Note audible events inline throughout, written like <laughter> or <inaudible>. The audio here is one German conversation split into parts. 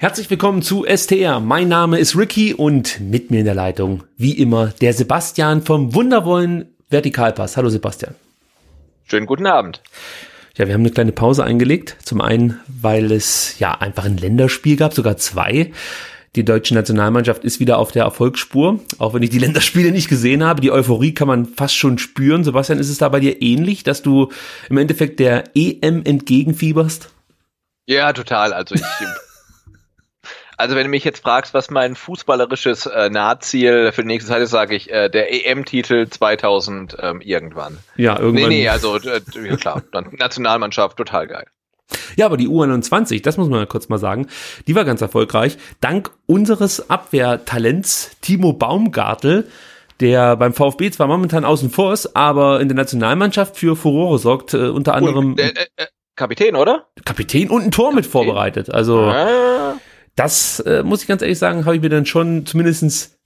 Herzlich willkommen zu STR. Mein Name ist Ricky und mit mir in der Leitung, wie immer, der Sebastian vom Wundervollen Vertikalpass. Hallo Sebastian. Schönen guten Abend. Ja, wir haben eine kleine Pause eingelegt. Zum einen, weil es ja einfach ein Länderspiel gab, sogar zwei. Die deutsche Nationalmannschaft ist wieder auf der Erfolgsspur, auch wenn ich die <laughs> Länderspiele nicht gesehen habe. Die Euphorie kann man fast schon spüren. Sebastian, ist es da bei dir ähnlich, dass du im Endeffekt der EM entgegenfieberst? Ja, total. Also ich Also wenn du mich jetzt fragst, was mein fußballerisches äh, Nahziel für die nächste Zeit ist, sage ich äh, der EM-Titel 2000 ähm, irgendwann. Ja, irgendwann. Nee, nee, also äh, ja, klar, <laughs> Nationalmannschaft, total geil. Ja, aber die U21, das muss man kurz mal sagen, die war ganz erfolgreich. Dank unseres Abwehrtalents Timo Baumgartel, der beim VfB zwar momentan außen vor ist, aber in der Nationalmannschaft für Furore sorgt, äh, unter anderem. Und, äh, äh, Kapitän, oder? Kapitän und ein Tor Kapitän. mit vorbereitet. Also. Ah das äh, muss ich ganz ehrlich sagen, habe ich mir dann schon zumindestens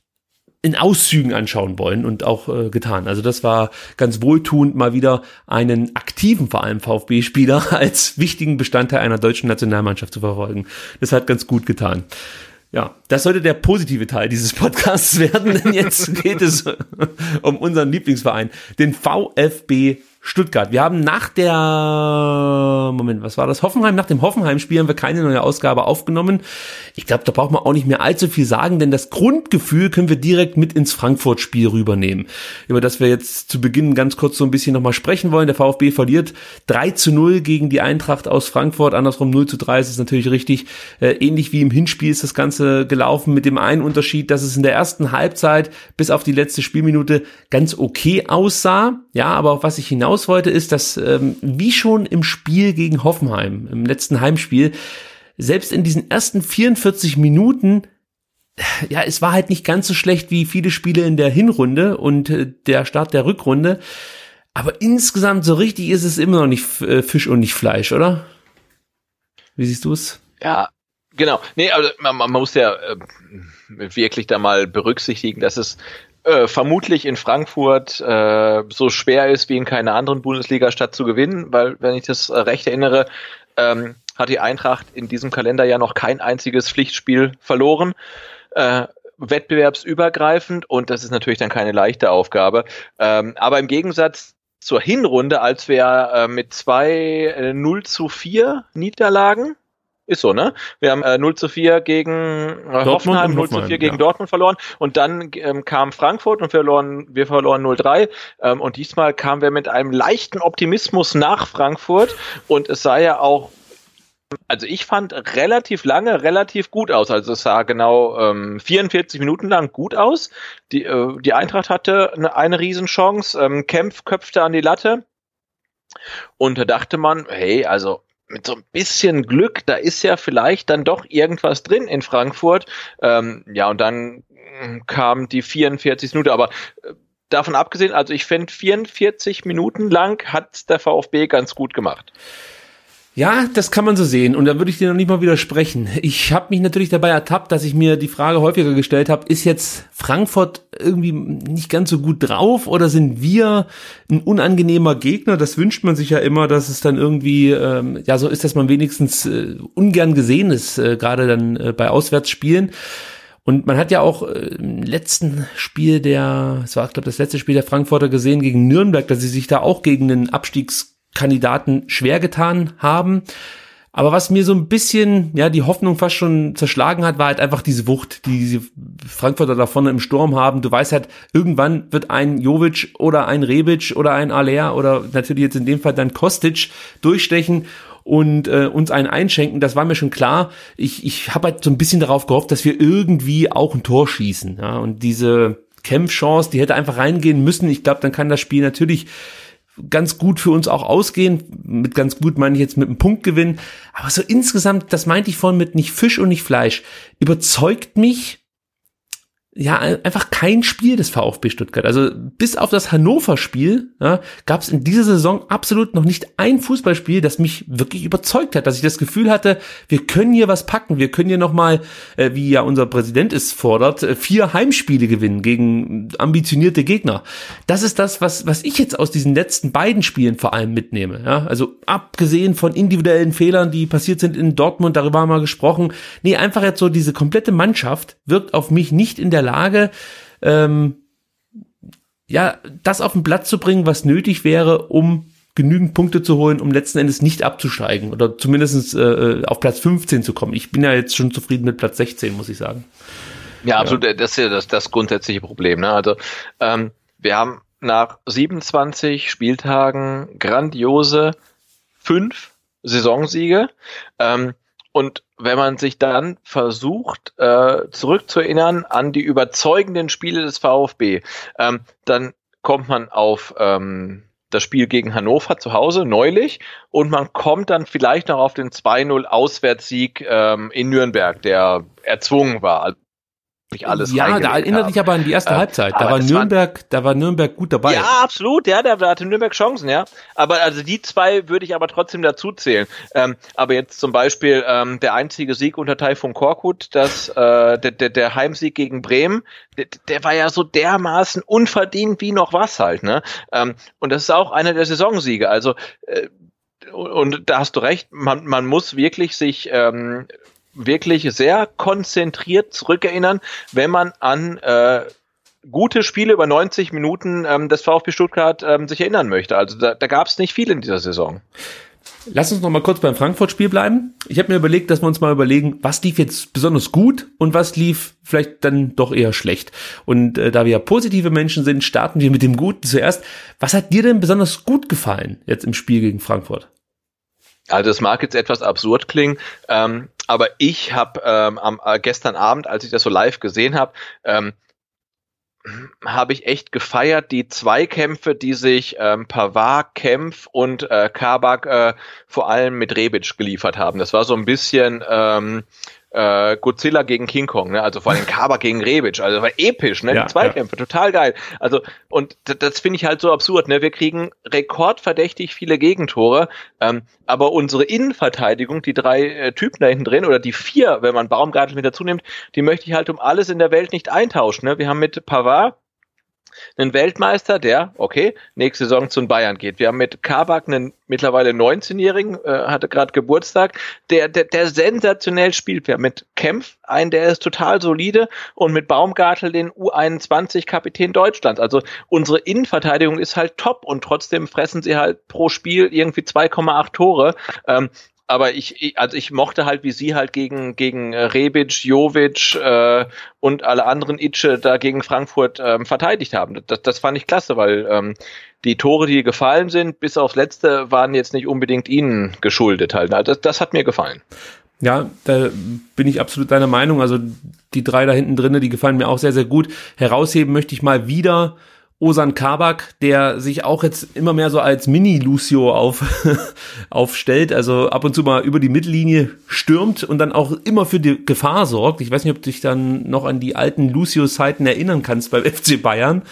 in Auszügen anschauen wollen und auch äh, getan. Also das war ganz wohltuend, mal wieder einen aktiven, vor allem VfB-Spieler, <laughs> als wichtigen Bestandteil einer deutschen Nationalmannschaft zu verfolgen. Das hat ganz gut getan. Ja, das sollte der positive Teil dieses Podcasts <laughs> werden, denn jetzt geht es um unseren Lieblingsverein, den VfB Stuttgart. Wir haben nach der, Moment, was war das? Hoffenheim, nach dem Hoffenheim-Spiel haben wir keine neue Ausgabe aufgenommen. Ich glaube, da braucht man auch nicht mehr allzu viel sagen, denn das Grundgefühl können wir direkt mit ins Frankfurt-Spiel rübernehmen. Über das wir jetzt zu Beginn ganz kurz so ein bisschen nochmal sprechen wollen. Der VfB verliert 3 zu 0 gegen die Eintracht aus Frankfurt. Andersrum 0 zu 3 ist natürlich richtig. Äh, ähnlich wie im Hinspiel ist das Ganze gelaufen mit dem einen Unterschied, dass es in der ersten Halbzeit bis auf die letzte Spielminute ganz okay aussah. Ja, aber auf was ich hinaus hinaus wollte, ist, dass ähm, wie schon im Spiel gegen Hoffenheim, im letzten Heimspiel, selbst in diesen ersten 44 Minuten ja, es war halt nicht ganz so schlecht wie viele Spiele in der Hinrunde und äh, der Start der Rückrunde. Aber insgesamt so richtig ist es immer noch nicht äh, Fisch und nicht Fleisch, oder? Wie siehst du es? Ja, genau. Nee, also man, man muss ja äh, wirklich da mal berücksichtigen, dass es äh, vermutlich in Frankfurt äh, so schwer ist wie in keiner anderen Bundesliga-Stadt zu gewinnen, weil, wenn ich das äh, recht erinnere, ähm, hat die Eintracht in diesem Kalender ja noch kein einziges Pflichtspiel verloren. Äh, wettbewerbsübergreifend und das ist natürlich dann keine leichte Aufgabe. Ähm, aber im Gegensatz zur Hinrunde, als wir äh, mit zwei äh, 0 zu 4 Niederlagen ist so, ne? Wir haben äh, 0 zu 4 gegen äh, Hoffenheim, 0 zu 4 gegen ja. Dortmund verloren und dann ähm, kam Frankfurt und wir verloren, wir verloren 0-3 ähm, und diesmal kamen wir mit einem leichten Optimismus nach Frankfurt und es sah ja auch also ich fand relativ lange relativ gut aus. Also es sah genau ähm, 44 Minuten lang gut aus. Die, äh, die Eintracht hatte eine, eine Riesenchance. Ähm, Kempf köpfte an die Latte. Und da dachte man, hey, also mit so ein bisschen Glück, da ist ja vielleicht dann doch irgendwas drin in Frankfurt. Ähm, ja, und dann hm, kam die 44 Minuten, aber äh, davon abgesehen, also ich finde 44 Minuten lang hat der VfB ganz gut gemacht. Ja, das kann man so sehen und da würde ich dir noch nicht mal widersprechen. Ich habe mich natürlich dabei ertappt, dass ich mir die Frage häufiger gestellt habe, ist jetzt Frankfurt irgendwie nicht ganz so gut drauf oder sind wir ein unangenehmer Gegner? Das wünscht man sich ja immer, dass es dann irgendwie ähm, ja so ist, dass man wenigstens äh, ungern gesehen ist, äh, gerade dann äh, bei Auswärtsspielen. Und man hat ja auch äh, im letzten Spiel der, es war, glaube das letzte Spiel der Frankfurter gesehen gegen Nürnberg, dass sie sich da auch gegen den Abstiegs Kandidaten schwer getan haben. Aber was mir so ein bisschen, ja, die Hoffnung fast schon zerschlagen hat, war halt einfach diese Wucht, die diese Frankfurter da vorne im Sturm haben. Du weißt halt, irgendwann wird ein Jovic oder ein Rebic oder ein Aller oder natürlich jetzt in dem Fall dann Kostic durchstechen und äh, uns einen einschenken. Das war mir schon klar. Ich, ich habe halt so ein bisschen darauf gehofft, dass wir irgendwie auch ein Tor schießen. Ja, und diese Kämpfchance, die hätte einfach reingehen müssen. Ich glaube, dann kann das Spiel natürlich ganz gut für uns auch ausgehen. Mit ganz gut meine ich jetzt mit einem Punktgewinn. Aber so insgesamt, das meinte ich vorhin mit nicht Fisch und nicht Fleisch, überzeugt mich ja, einfach kein Spiel des VfB Stuttgart. Also bis auf das Hannover-Spiel ja, gab es in dieser Saison absolut noch nicht ein Fußballspiel, das mich wirklich überzeugt hat, dass ich das Gefühl hatte, wir können hier was packen, wir können hier nochmal, äh, wie ja unser Präsident es fordert, äh, vier Heimspiele gewinnen gegen ambitionierte Gegner. Das ist das, was, was ich jetzt aus diesen letzten beiden Spielen vor allem mitnehme. Ja? Also abgesehen von individuellen Fehlern, die passiert sind in Dortmund, darüber haben wir gesprochen. Nee, einfach jetzt so diese komplette Mannschaft wirkt auf mich nicht in der der Lage, ähm, ja, das auf den Platz zu bringen, was nötig wäre, um genügend Punkte zu holen, um letzten Endes nicht abzusteigen oder zumindest äh, auf Platz 15 zu kommen. Ich bin ja jetzt schon zufrieden mit Platz 16, muss ich sagen. Ja, absolut. Ja. Das ist ja das, das grundsätzliche Problem. Ne? Also ähm, wir haben nach 27 Spieltagen grandiose fünf Saisonsiege. Ähm, und wenn man sich dann versucht, äh, zurückzuerinnern an die überzeugenden Spiele des VfB, ähm, dann kommt man auf ähm, das Spiel gegen Hannover zu Hause neulich. Und man kommt dann vielleicht noch auf den 2-0 Auswärtssieg ähm, in Nürnberg, der erzwungen war nicht alles Ja, da erinnert dich aber an die erste ähm, Halbzeit. Da war Nürnberg, war, da war Nürnberg gut dabei. Ja, absolut, ja, da, da hatte Nürnberg Chancen, ja. Aber also die zwei würde ich aber trotzdem dazu zählen. Ähm, aber jetzt zum Beispiel ähm, der einzige Sieg unter Taifun Korkut, das äh, der, der, der Heimsieg gegen Bremen, der, der war ja so dermaßen unverdient wie noch was halt, ne? Ähm, und das ist auch einer der Saisonsiege. Also äh, und da hast du recht, man, man muss wirklich sich ähm, wirklich sehr konzentriert zurückerinnern, wenn man an äh, gute Spiele über 90 Minuten ähm, des VfB Stuttgart ähm, sich erinnern möchte. Also da, da gab es nicht viel in dieser Saison. Lass uns noch mal kurz beim Frankfurt-Spiel bleiben. Ich habe mir überlegt, dass wir uns mal überlegen, was lief jetzt besonders gut und was lief vielleicht dann doch eher schlecht. Und äh, da wir ja positive Menschen sind, starten wir mit dem Guten zuerst. Was hat dir denn besonders gut gefallen jetzt im Spiel gegen Frankfurt? Also es mag jetzt etwas absurd klingen, ähm, aber ich habe ähm, äh, gestern Abend, als ich das so live gesehen habe, ähm, habe ich echt gefeiert, die Zweikämpfe, die sich ähm, Pavard, Kempf und äh, Kabak äh, vor allem mit Rebic geliefert haben. Das war so ein bisschen ähm, äh, Godzilla gegen King Kong, ne? also vor allem Kaba gegen Rebic, also war episch, ne? Ja, die Zweikämpfe, ja. total geil. Also und das, das finde ich halt so absurd, ne? Wir kriegen rekordverdächtig viele Gegentore, ähm, aber unsere Innenverteidigung, die drei äh, Typen da hinten drin oder die vier, wenn man Baumgartel mit dazu nimmt, die möchte ich halt um alles in der Welt nicht eintauschen. Ne? Wir haben mit Pavard einen Weltmeister, der, okay, nächste Saison zu Bayern geht. Wir haben mit Kabak einen mittlerweile 19-Jährigen, äh, hatte gerade Geburtstag, der, der, der sensationell spielt. Wir haben mit Kempf einen, der ist total solide und mit Baumgartel den U21-Kapitän Deutschlands. Also unsere Innenverteidigung ist halt top und trotzdem fressen sie halt pro Spiel irgendwie 2,8 Tore. Ähm, aber ich, also ich mochte halt, wie sie halt gegen, gegen Rebic, Jovic äh, und alle anderen Itsche da gegen Frankfurt ähm, verteidigt haben. Das, das fand ich klasse, weil ähm, die Tore, die gefallen sind, bis aufs letzte, waren jetzt nicht unbedingt ihnen geschuldet halt. Also das, das hat mir gefallen. Ja, da bin ich absolut deiner Meinung. Also die drei da hinten drinnen, die gefallen mir auch sehr, sehr gut. Herausheben möchte ich mal wieder Osan Kabak, der sich auch jetzt immer mehr so als Mini-Lucio auf, <laughs> aufstellt, also ab und zu mal über die Mittellinie stürmt und dann auch immer für die Gefahr sorgt. Ich weiß nicht, ob du dich dann noch an die alten Lucio-Zeiten erinnern kannst beim <laughs> FC Bayern.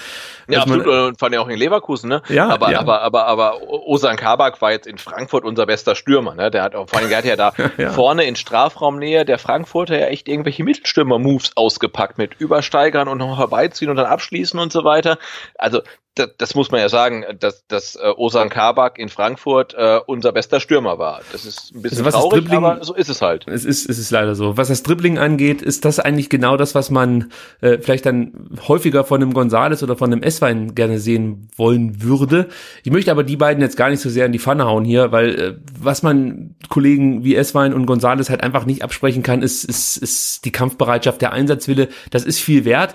Ja, absolut, man, und fand ja auch in Leverkusen, ne? Ja, aber, ja. aber, aber, aber Osan Kabak war jetzt in Frankfurt unser bester Stürmer, ne? Der hat auch, vor allem, der hat ja da <laughs> ja. vorne in Strafraumnähe der Frankfurter ja echt irgendwelche Mittelstürmer-Moves ausgepackt mit Übersteigern und noch herbeiziehen und dann abschließen und so weiter. Also, das, das muss man ja sagen, dass, dass äh, Osan Kabak in Frankfurt äh, unser bester Stürmer war. Das ist ein bisschen also traurig, aber so ist es halt. Es ist, es ist leider so. Was das Dribbling angeht, ist das eigentlich genau das, was man äh, vielleicht dann häufiger von einem Gonzales oder von einem S-Wein gerne sehen wollen würde. Ich möchte aber die beiden jetzt gar nicht so sehr in die Pfanne hauen hier, weil äh, was man Kollegen wie S-Wein und Gonzales halt einfach nicht absprechen kann, ist, ist, ist die Kampfbereitschaft, der Einsatzwille. Das ist viel wert.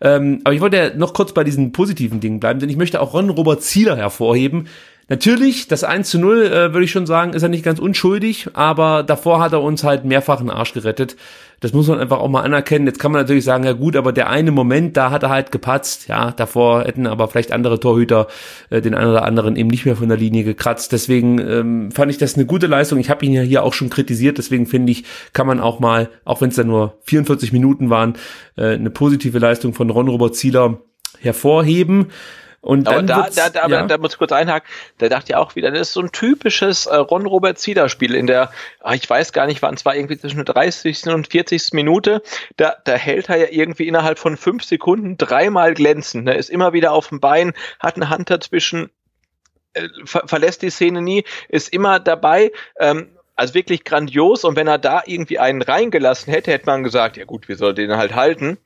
Ähm, aber ich wollte ja noch kurz bei diesen positiven Dingen bleiben, denn ich möchte auch Ron Robert Zieler hervorheben, Natürlich, das 1 zu 0, äh, würde ich schon sagen, ist er nicht ganz unschuldig, aber davor hat er uns halt mehrfach einen Arsch gerettet. Das muss man einfach auch mal anerkennen. Jetzt kann man natürlich sagen, ja gut, aber der eine Moment, da hat er halt gepatzt. Ja, davor hätten aber vielleicht andere Torhüter äh, den einen oder anderen eben nicht mehr von der Linie gekratzt. Deswegen ähm, fand ich das eine gute Leistung. Ich habe ihn ja hier auch schon kritisiert. Deswegen finde ich, kann man auch mal, auch wenn es dann nur 44 Minuten waren, äh, eine positive Leistung von Ron Robert Zieler hervorheben. Und aber da, da, da, ja. da muss ich kurz einhaken, da dachte ich auch wieder, das ist so ein typisches äh, Ron-Robert Zieder-Spiel in der, ach, ich weiß gar nicht, wann es war, irgendwie zwischen der 30. und 40. Minute, da, da hält er ja irgendwie innerhalb von fünf Sekunden dreimal glänzend, ne, ist immer wieder auf dem Bein, hat eine Hand dazwischen, äh, ver verlässt die Szene nie, ist immer dabei, ähm, also wirklich grandios und wenn er da irgendwie einen reingelassen hätte, hätte man gesagt, ja gut, wir sollen den halt halten.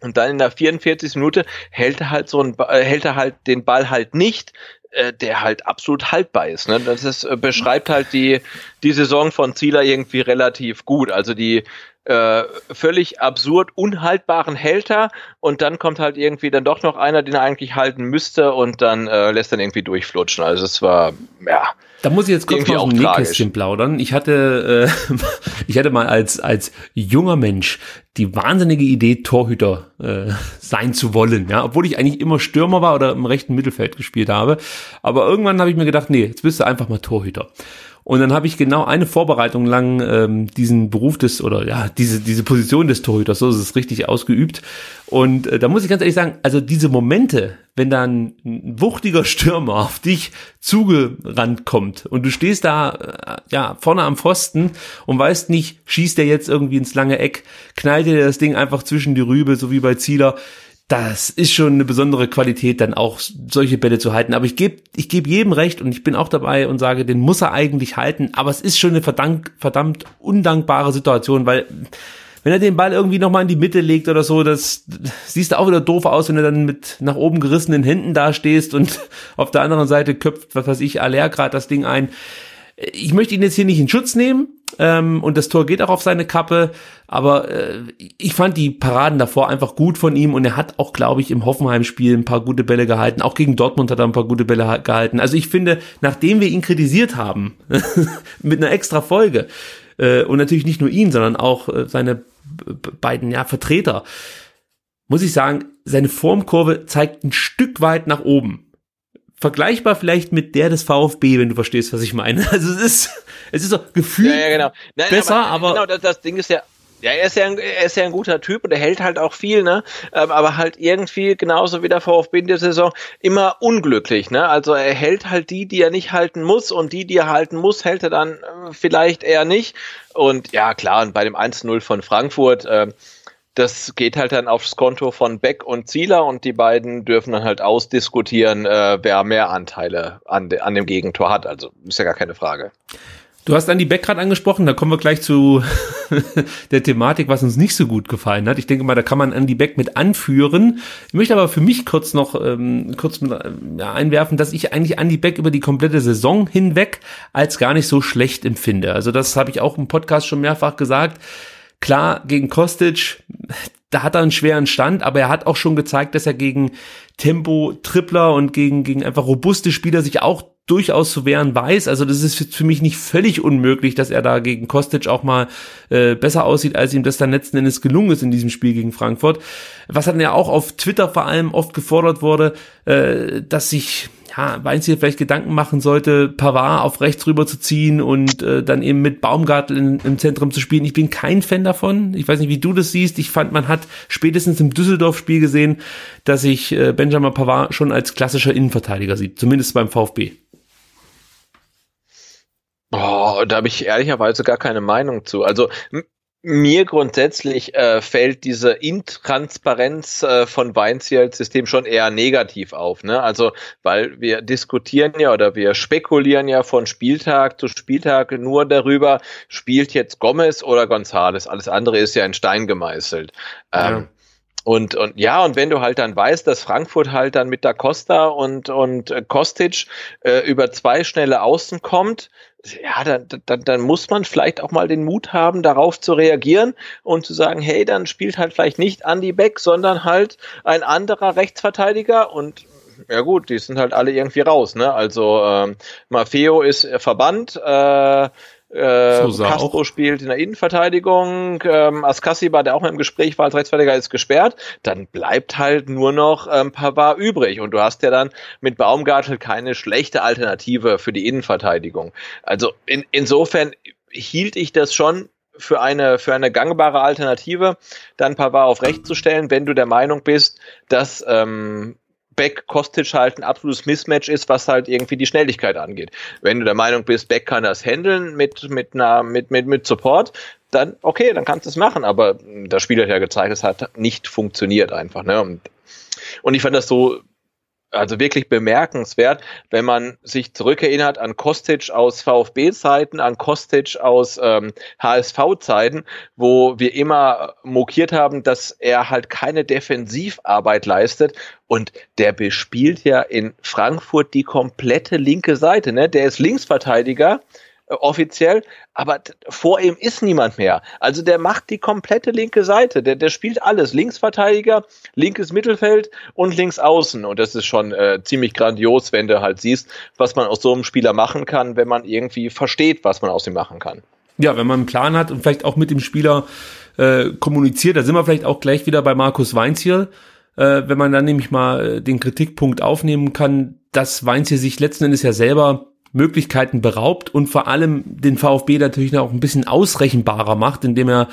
Und dann in der 44. Minute hält er halt so ein, äh, hält er halt den Ball halt nicht, äh, der halt absolut haltbar ist. Ne? Das ist, äh, beschreibt halt die, die Saison von Zieler irgendwie relativ gut. Also die äh, völlig absurd unhaltbaren Hälter und dann kommt halt irgendwie dann doch noch einer, den er eigentlich halten müsste und dann äh, lässt dann irgendwie durchflutschen. Also es war, ja, da muss ich jetzt kurz mal aus dem Nähkästchen plaudern. Ich hatte, äh, <laughs> ich hatte mal als, als junger Mensch die wahnsinnige Idee, Torhüter äh, sein zu wollen. Ja, obwohl ich eigentlich immer Stürmer war oder im rechten Mittelfeld gespielt habe. Aber irgendwann habe ich mir gedacht, nee, jetzt bist du einfach mal Torhüter. Und dann habe ich genau eine Vorbereitung lang ähm, diesen Beruf des oder ja diese diese Position des Torhüters, so ist es richtig ausgeübt. Und äh, da muss ich ganz ehrlich sagen, also diese Momente, wenn dann ein wuchtiger Stürmer auf dich zugerannt kommt und du stehst da äh, ja vorne am Pfosten und weißt nicht, schießt der jetzt irgendwie ins lange Eck, knallt dir das Ding einfach zwischen die Rübe, so wie bei Zieler das ist schon eine besondere Qualität, dann auch solche Bälle zu halten. Aber ich gebe ich geb jedem recht und ich bin auch dabei und sage, den muss er eigentlich halten. Aber es ist schon eine verdammt, verdammt undankbare Situation, weil wenn er den Ball irgendwie nochmal in die Mitte legt oder so, das siehst du auch wieder doof aus, wenn du dann mit nach oben gerissenen Händen da stehst und <laughs> auf der anderen Seite köpft, was weiß ich, Aller gerade das Ding ein. Ich möchte ihn jetzt hier nicht in Schutz nehmen, ähm, und das Tor geht auch auf seine Kappe. Aber äh, ich fand die Paraden davor einfach gut von ihm und er hat auch, glaube ich, im Hoffenheim-Spiel ein paar gute Bälle gehalten. Auch gegen Dortmund hat er ein paar gute Bälle gehalten. Also ich finde, nachdem wir ihn kritisiert haben, <laughs> mit einer extra Folge, äh, und natürlich nicht nur ihn, sondern auch äh, seine beiden ja, Vertreter, muss ich sagen, seine Formkurve zeigt ein Stück weit nach oben vergleichbar vielleicht mit der des VfB, wenn du verstehst, was ich meine. <laughs> Also es ist, es ist so gefühlt ja, ja, genau. Nein, besser, aber, aber genau das, das Ding ist ja, ja, er ist ja, ein, er ist ja ein guter Typ und er hält halt auch viel, ne? Ähm, aber halt irgendwie genauso wie der VfB in der Saison immer unglücklich, ne? Also er hält halt die, die er nicht halten muss und die, die er halten muss, hält er dann äh, vielleicht eher nicht. Und ja, klar, und bei dem 1-0 von Frankfurt, äh, das geht halt dann aufs Konto von Beck und Zieler und die beiden dürfen dann halt ausdiskutieren, äh, wer mehr Anteile an, de, an dem Gegentor hat. Also ist ja gar keine Frage. Du hast Andy Beck gerade angesprochen, da kommen wir gleich zu <laughs> der Thematik, was uns nicht so gut gefallen hat. Ich denke mal, da kann man Andy Beck mit anführen. Ich möchte aber für mich kurz noch ähm, kurz mit, ja, einwerfen, dass ich eigentlich Andy Beck über die komplette Saison hinweg als gar nicht so schlecht empfinde. Also das habe ich auch im Podcast schon mehrfach gesagt Klar, gegen Kostic, da hat er einen schweren Stand, aber er hat auch schon gezeigt, dass er gegen Tempo-Tripler und gegen, gegen einfach robuste Spieler sich auch durchaus zu wehren weiß. Also das ist für mich nicht völlig unmöglich, dass er da gegen Kostic auch mal äh, besser aussieht, als ihm das dann letzten Endes gelungen ist in diesem Spiel gegen Frankfurt. Was dann ja auch auf Twitter vor allem oft gefordert wurde, äh, dass sich ja, Weinziel vielleicht Gedanken machen sollte, Pavard auf rechts rüber zu ziehen und äh, dann eben mit Baumgartel in, im Zentrum zu spielen. Ich bin kein Fan davon. Ich weiß nicht, wie du das siehst. Ich fand, man hat spätestens im Düsseldorf-Spiel gesehen, dass sich äh, Benjamin Pavard schon als klassischer Innenverteidiger sieht, zumindest beim VfB. Oh, da habe ich ehrlicherweise gar keine Meinung zu. Also mir grundsätzlich äh, fällt diese Intransparenz äh, von als System schon eher negativ auf. Ne? Also, weil wir diskutieren ja oder wir spekulieren ja von Spieltag zu Spieltag nur darüber, spielt jetzt Gomez oder Gonzales. Alles andere ist ja in Stein gemeißelt. Ähm, ja. Und, und ja, und wenn du halt dann weißt, dass Frankfurt halt dann mit Da Costa und, und äh, Kostic äh, über zwei schnelle Außen kommt, ja, dann, dann, dann muss man vielleicht auch mal den Mut haben, darauf zu reagieren und zu sagen, hey, dann spielt halt vielleicht nicht Andy Beck, sondern halt ein anderer Rechtsverteidiger und ja gut, die sind halt alle irgendwie raus, ne? Also ähm, Maffeo ist verbannt, äh, äh, so Castro auch. spielt in der Innenverteidigung, ähm, Askasiba, der auch im Gespräch war als Rechtsverteidiger, ist gesperrt. Dann bleibt halt nur noch ähm, Pavard übrig und du hast ja dann mit Baumgartel keine schlechte Alternative für die Innenverteidigung. Also in, insofern hielt ich das schon für eine, für eine gangbare Alternative, dann Pavard auf rechts zu stellen, wenn du der Meinung bist, dass ähm, Beck Kostic halt ein absolutes Mismatch ist, was halt irgendwie die Schnelligkeit angeht. Wenn du der Meinung bist, Beck kann das handeln mit, mit, einer, mit, mit, mit Support, dann okay, dann kannst du es machen. Aber das Spiel hat ja gezeigt, es hat nicht funktioniert einfach. Ne? Und, und ich fand das so also wirklich bemerkenswert, wenn man sich zurückerinnert an Kostic aus VfB-Zeiten, an Kostic aus ähm, HSV-Zeiten, wo wir immer mokiert haben, dass er halt keine Defensivarbeit leistet. Und der bespielt ja in Frankfurt die komplette linke Seite. Ne? Der ist Linksverteidiger offiziell, aber vor ihm ist niemand mehr. Also der macht die komplette linke Seite, der, der spielt alles. Linksverteidiger, linkes Mittelfeld und links außen. Und das ist schon äh, ziemlich grandios, wenn du halt siehst, was man aus so einem Spieler machen kann, wenn man irgendwie versteht, was man aus ihm machen kann. Ja, wenn man einen Plan hat und vielleicht auch mit dem Spieler äh, kommuniziert, da sind wir vielleicht auch gleich wieder bei Markus Weinz hier. Äh, wenn man dann nämlich mal äh, den Kritikpunkt aufnehmen kann, dass Weinz hier sich letzten Endes ja selber Möglichkeiten beraubt und vor allem den VfB natürlich auch ein bisschen ausrechenbarer macht, indem er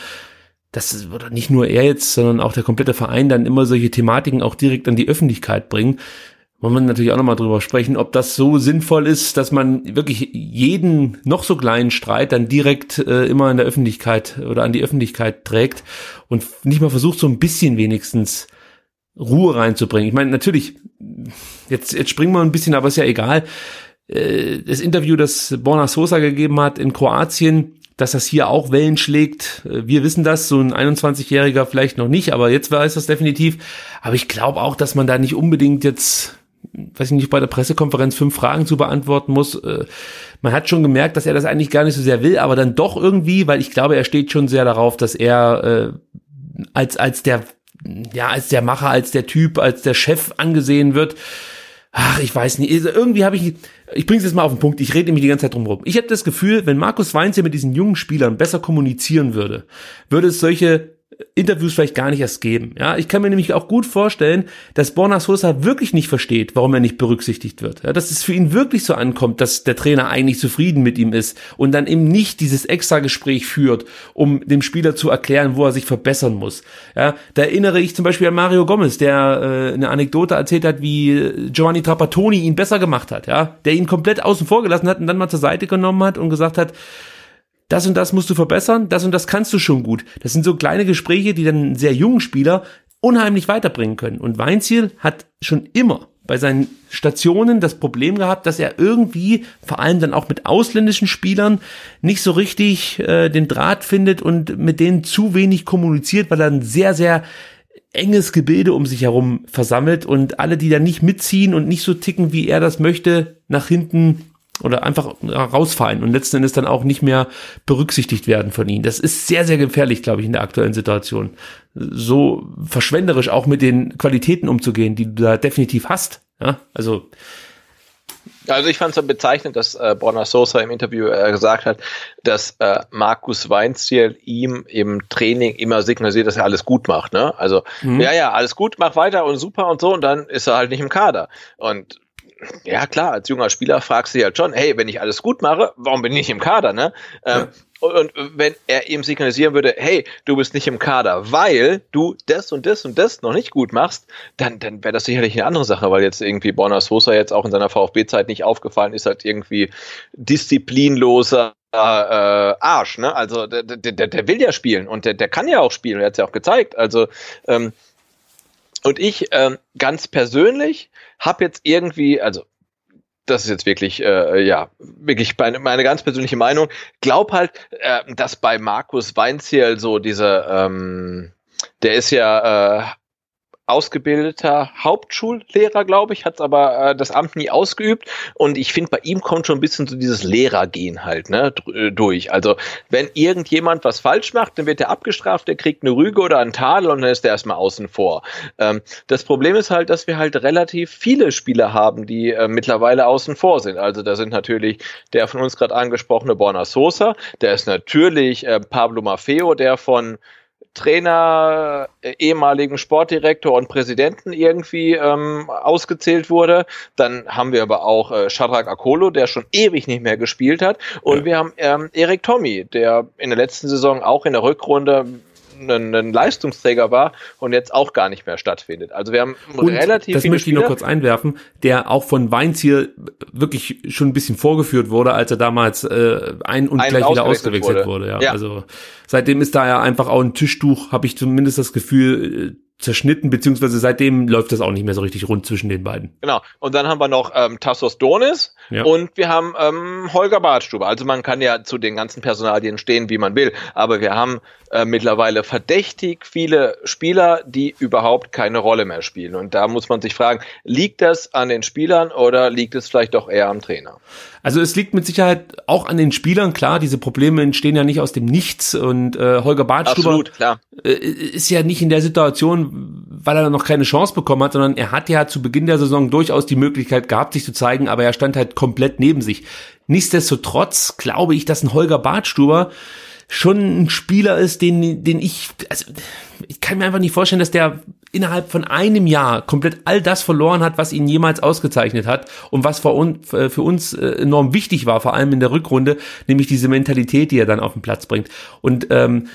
das oder nicht nur er jetzt, sondern auch der komplette Verein dann immer solche Thematiken auch direkt an die Öffentlichkeit bringen. Wollen wir natürlich auch nochmal drüber sprechen, ob das so sinnvoll ist, dass man wirklich jeden noch so kleinen Streit dann direkt äh, immer in der Öffentlichkeit oder an die Öffentlichkeit trägt und nicht mal versucht, so ein bisschen wenigstens Ruhe reinzubringen. Ich meine, natürlich, jetzt, jetzt springen wir ein bisschen, aber ist ja egal. Äh, das Interview, das Borna Sosa gegeben hat in Kroatien, dass das hier auch Wellen schlägt. Äh, wir wissen das, so ein 21-Jähriger vielleicht noch nicht, aber jetzt weiß das definitiv. Aber ich glaube auch, dass man da nicht unbedingt jetzt, weiß ich nicht, bei der Pressekonferenz fünf Fragen zu beantworten muss. Äh, man hat schon gemerkt, dass er das eigentlich gar nicht so sehr will, aber dann doch irgendwie, weil ich glaube, er steht schon sehr darauf, dass er als, als der, ja, als der Macher, als der Typ, als der Chef angesehen wird ach, ich weiß nicht, also irgendwie habe ich, ich bringe es jetzt mal auf den Punkt, ich rede nämlich die ganze Zeit drum rum. Ich habe das Gefühl, wenn Markus Weinz hier mit diesen jungen Spielern besser kommunizieren würde, würde es solche Interviews vielleicht gar nicht erst geben. Ja, ich kann mir nämlich auch gut vorstellen, dass Borna Sosa wirklich nicht versteht, warum er nicht berücksichtigt wird. Ja, dass es für ihn wirklich so ankommt, dass der Trainer eigentlich zufrieden mit ihm ist und dann eben nicht dieses extra Gespräch führt, um dem Spieler zu erklären, wo er sich verbessern muss. Ja, da erinnere ich zum Beispiel an Mario Gomez, der äh, eine Anekdote erzählt hat, wie Giovanni Trapattoni ihn besser gemacht hat. Ja, der ihn komplett außen vor gelassen hat und dann mal zur Seite genommen hat und gesagt hat, das und das musst du verbessern, das und das kannst du schon gut. Das sind so kleine Gespräche, die dann einen sehr jungen Spieler unheimlich weiterbringen können. Und Weinziel hat schon immer bei seinen Stationen das Problem gehabt, dass er irgendwie, vor allem dann auch mit ausländischen Spielern, nicht so richtig äh, den Draht findet und mit denen zu wenig kommuniziert, weil er ein sehr, sehr enges Gebilde um sich herum versammelt und alle, die da nicht mitziehen und nicht so ticken, wie er das möchte, nach hinten oder einfach rausfallen und letzten Endes dann auch nicht mehr berücksichtigt werden von ihnen. Das ist sehr, sehr gefährlich, glaube ich, in der aktuellen Situation. So verschwenderisch auch mit den Qualitäten umzugehen, die du da definitiv hast. Ja, also. Also ich fand es bezeichnend, dass äh, Borna Sosa im Interview äh, gesagt hat, dass äh, Markus Weinziel ihm im Training immer signalisiert, dass er alles gut macht. Ne? Also mhm. ja, ja, alles gut, mach weiter und super und so und dann ist er halt nicht im Kader. Und ja klar, als junger Spieler fragst du dich halt schon, hey, wenn ich alles gut mache, warum bin ich nicht im Kader, ne? Ähm, ja. Und wenn er ihm signalisieren würde, hey, du bist nicht im Kader, weil du das und das und das noch nicht gut machst, dann, dann wäre das sicherlich eine andere Sache, weil jetzt irgendwie Borna Sosa jetzt auch in seiner VfB-Zeit nicht aufgefallen ist, halt irgendwie disziplinloser äh, Arsch, ne? Also der, der, der will ja spielen und der, der kann ja auch spielen, er hat es ja auch gezeigt. Also ähm, und ich ähm, ganz persönlich habe jetzt irgendwie, also das ist jetzt wirklich, äh, ja, wirklich meine, meine ganz persönliche Meinung. Glaub halt, äh, dass bei Markus Weinziel so diese, ähm, der ist ja äh, ausgebildeter Hauptschullehrer, glaube ich, hat aber äh, das Amt nie ausgeübt. Und ich finde, bei ihm kommt schon ein bisschen so dieses Lehrergehen halt ne, äh, durch. Also wenn irgendjemand was falsch macht, dann wird er abgestraft, der kriegt eine Rüge oder einen Tadel und dann ist er erstmal außen vor. Ähm, das Problem ist halt, dass wir halt relativ viele Spieler haben, die äh, mittlerweile außen vor sind. Also da sind natürlich der von uns gerade angesprochene Borna Sosa, der ist natürlich äh, Pablo Maffeo, der von Trainer, äh, ehemaligen Sportdirektor und Präsidenten irgendwie ähm, ausgezählt wurde. Dann haben wir aber auch äh, Shadrach Akolo, der schon ewig nicht mehr gespielt hat. Und ja. wir haben ähm, Erik Tommy, der in der letzten Saison auch in der Rückrunde ein, ein Leistungsträger war und jetzt auch gar nicht mehr stattfindet. Also wir haben und relativ das möchte ich nur kurz einwerfen, der auch von Weinz hier wirklich schon ein bisschen vorgeführt wurde, als er damals äh, ein und gleich wieder ausgewechselt wurde. wurde ja. ja. Also seitdem ist da ja einfach auch ein Tischtuch, habe ich zumindest das Gefühl, zerschnitten, beziehungsweise seitdem läuft das auch nicht mehr so richtig rund zwischen den beiden. Genau. Und dann haben wir noch ähm, Tassos Donis ja. und wir haben ähm, Holger Bartstube. Also man kann ja zu den ganzen Personalien stehen, wie man will, aber wir haben äh, mittlerweile verdächtig viele Spieler, die überhaupt keine Rolle mehr spielen. Und da muss man sich fragen, liegt das an den Spielern oder liegt es vielleicht doch eher am Trainer? Also es liegt mit Sicherheit auch an den Spielern, klar, diese Probleme entstehen ja nicht aus dem Nichts und äh, Holger Bartstuber Absolut, klar. Äh, ist ja nicht in der Situation, weil er noch keine Chance bekommen hat, sondern er hat ja zu Beginn der Saison durchaus die Möglichkeit gehabt, sich zu zeigen, aber er stand halt komplett neben sich. Nichtsdestotrotz glaube ich, dass ein Holger Bartstuber schon ein Spieler ist, den, den ich, also ich kann mir einfach nicht vorstellen, dass der innerhalb von einem Jahr komplett all das verloren hat, was ihn jemals ausgezeichnet hat und was für uns, für uns äh, enorm wichtig war, vor allem in der Rückrunde, nämlich diese Mentalität, die er dann auf den Platz bringt. Und ähm,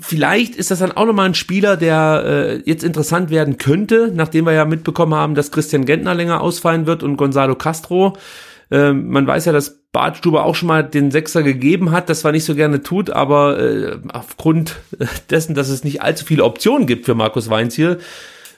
vielleicht ist das dann auch nochmal ein Spieler, der äh, jetzt interessant werden könnte, nachdem wir ja mitbekommen haben, dass Christian Gentner länger ausfallen wird und Gonzalo Castro. Äh, man weiß ja, dass Bartstube auch schon mal den Sechser gegeben hat, das zwar nicht so gerne tut, aber äh, aufgrund <laughs> dessen, dass es nicht allzu viele Optionen gibt für Markus Weinz hier,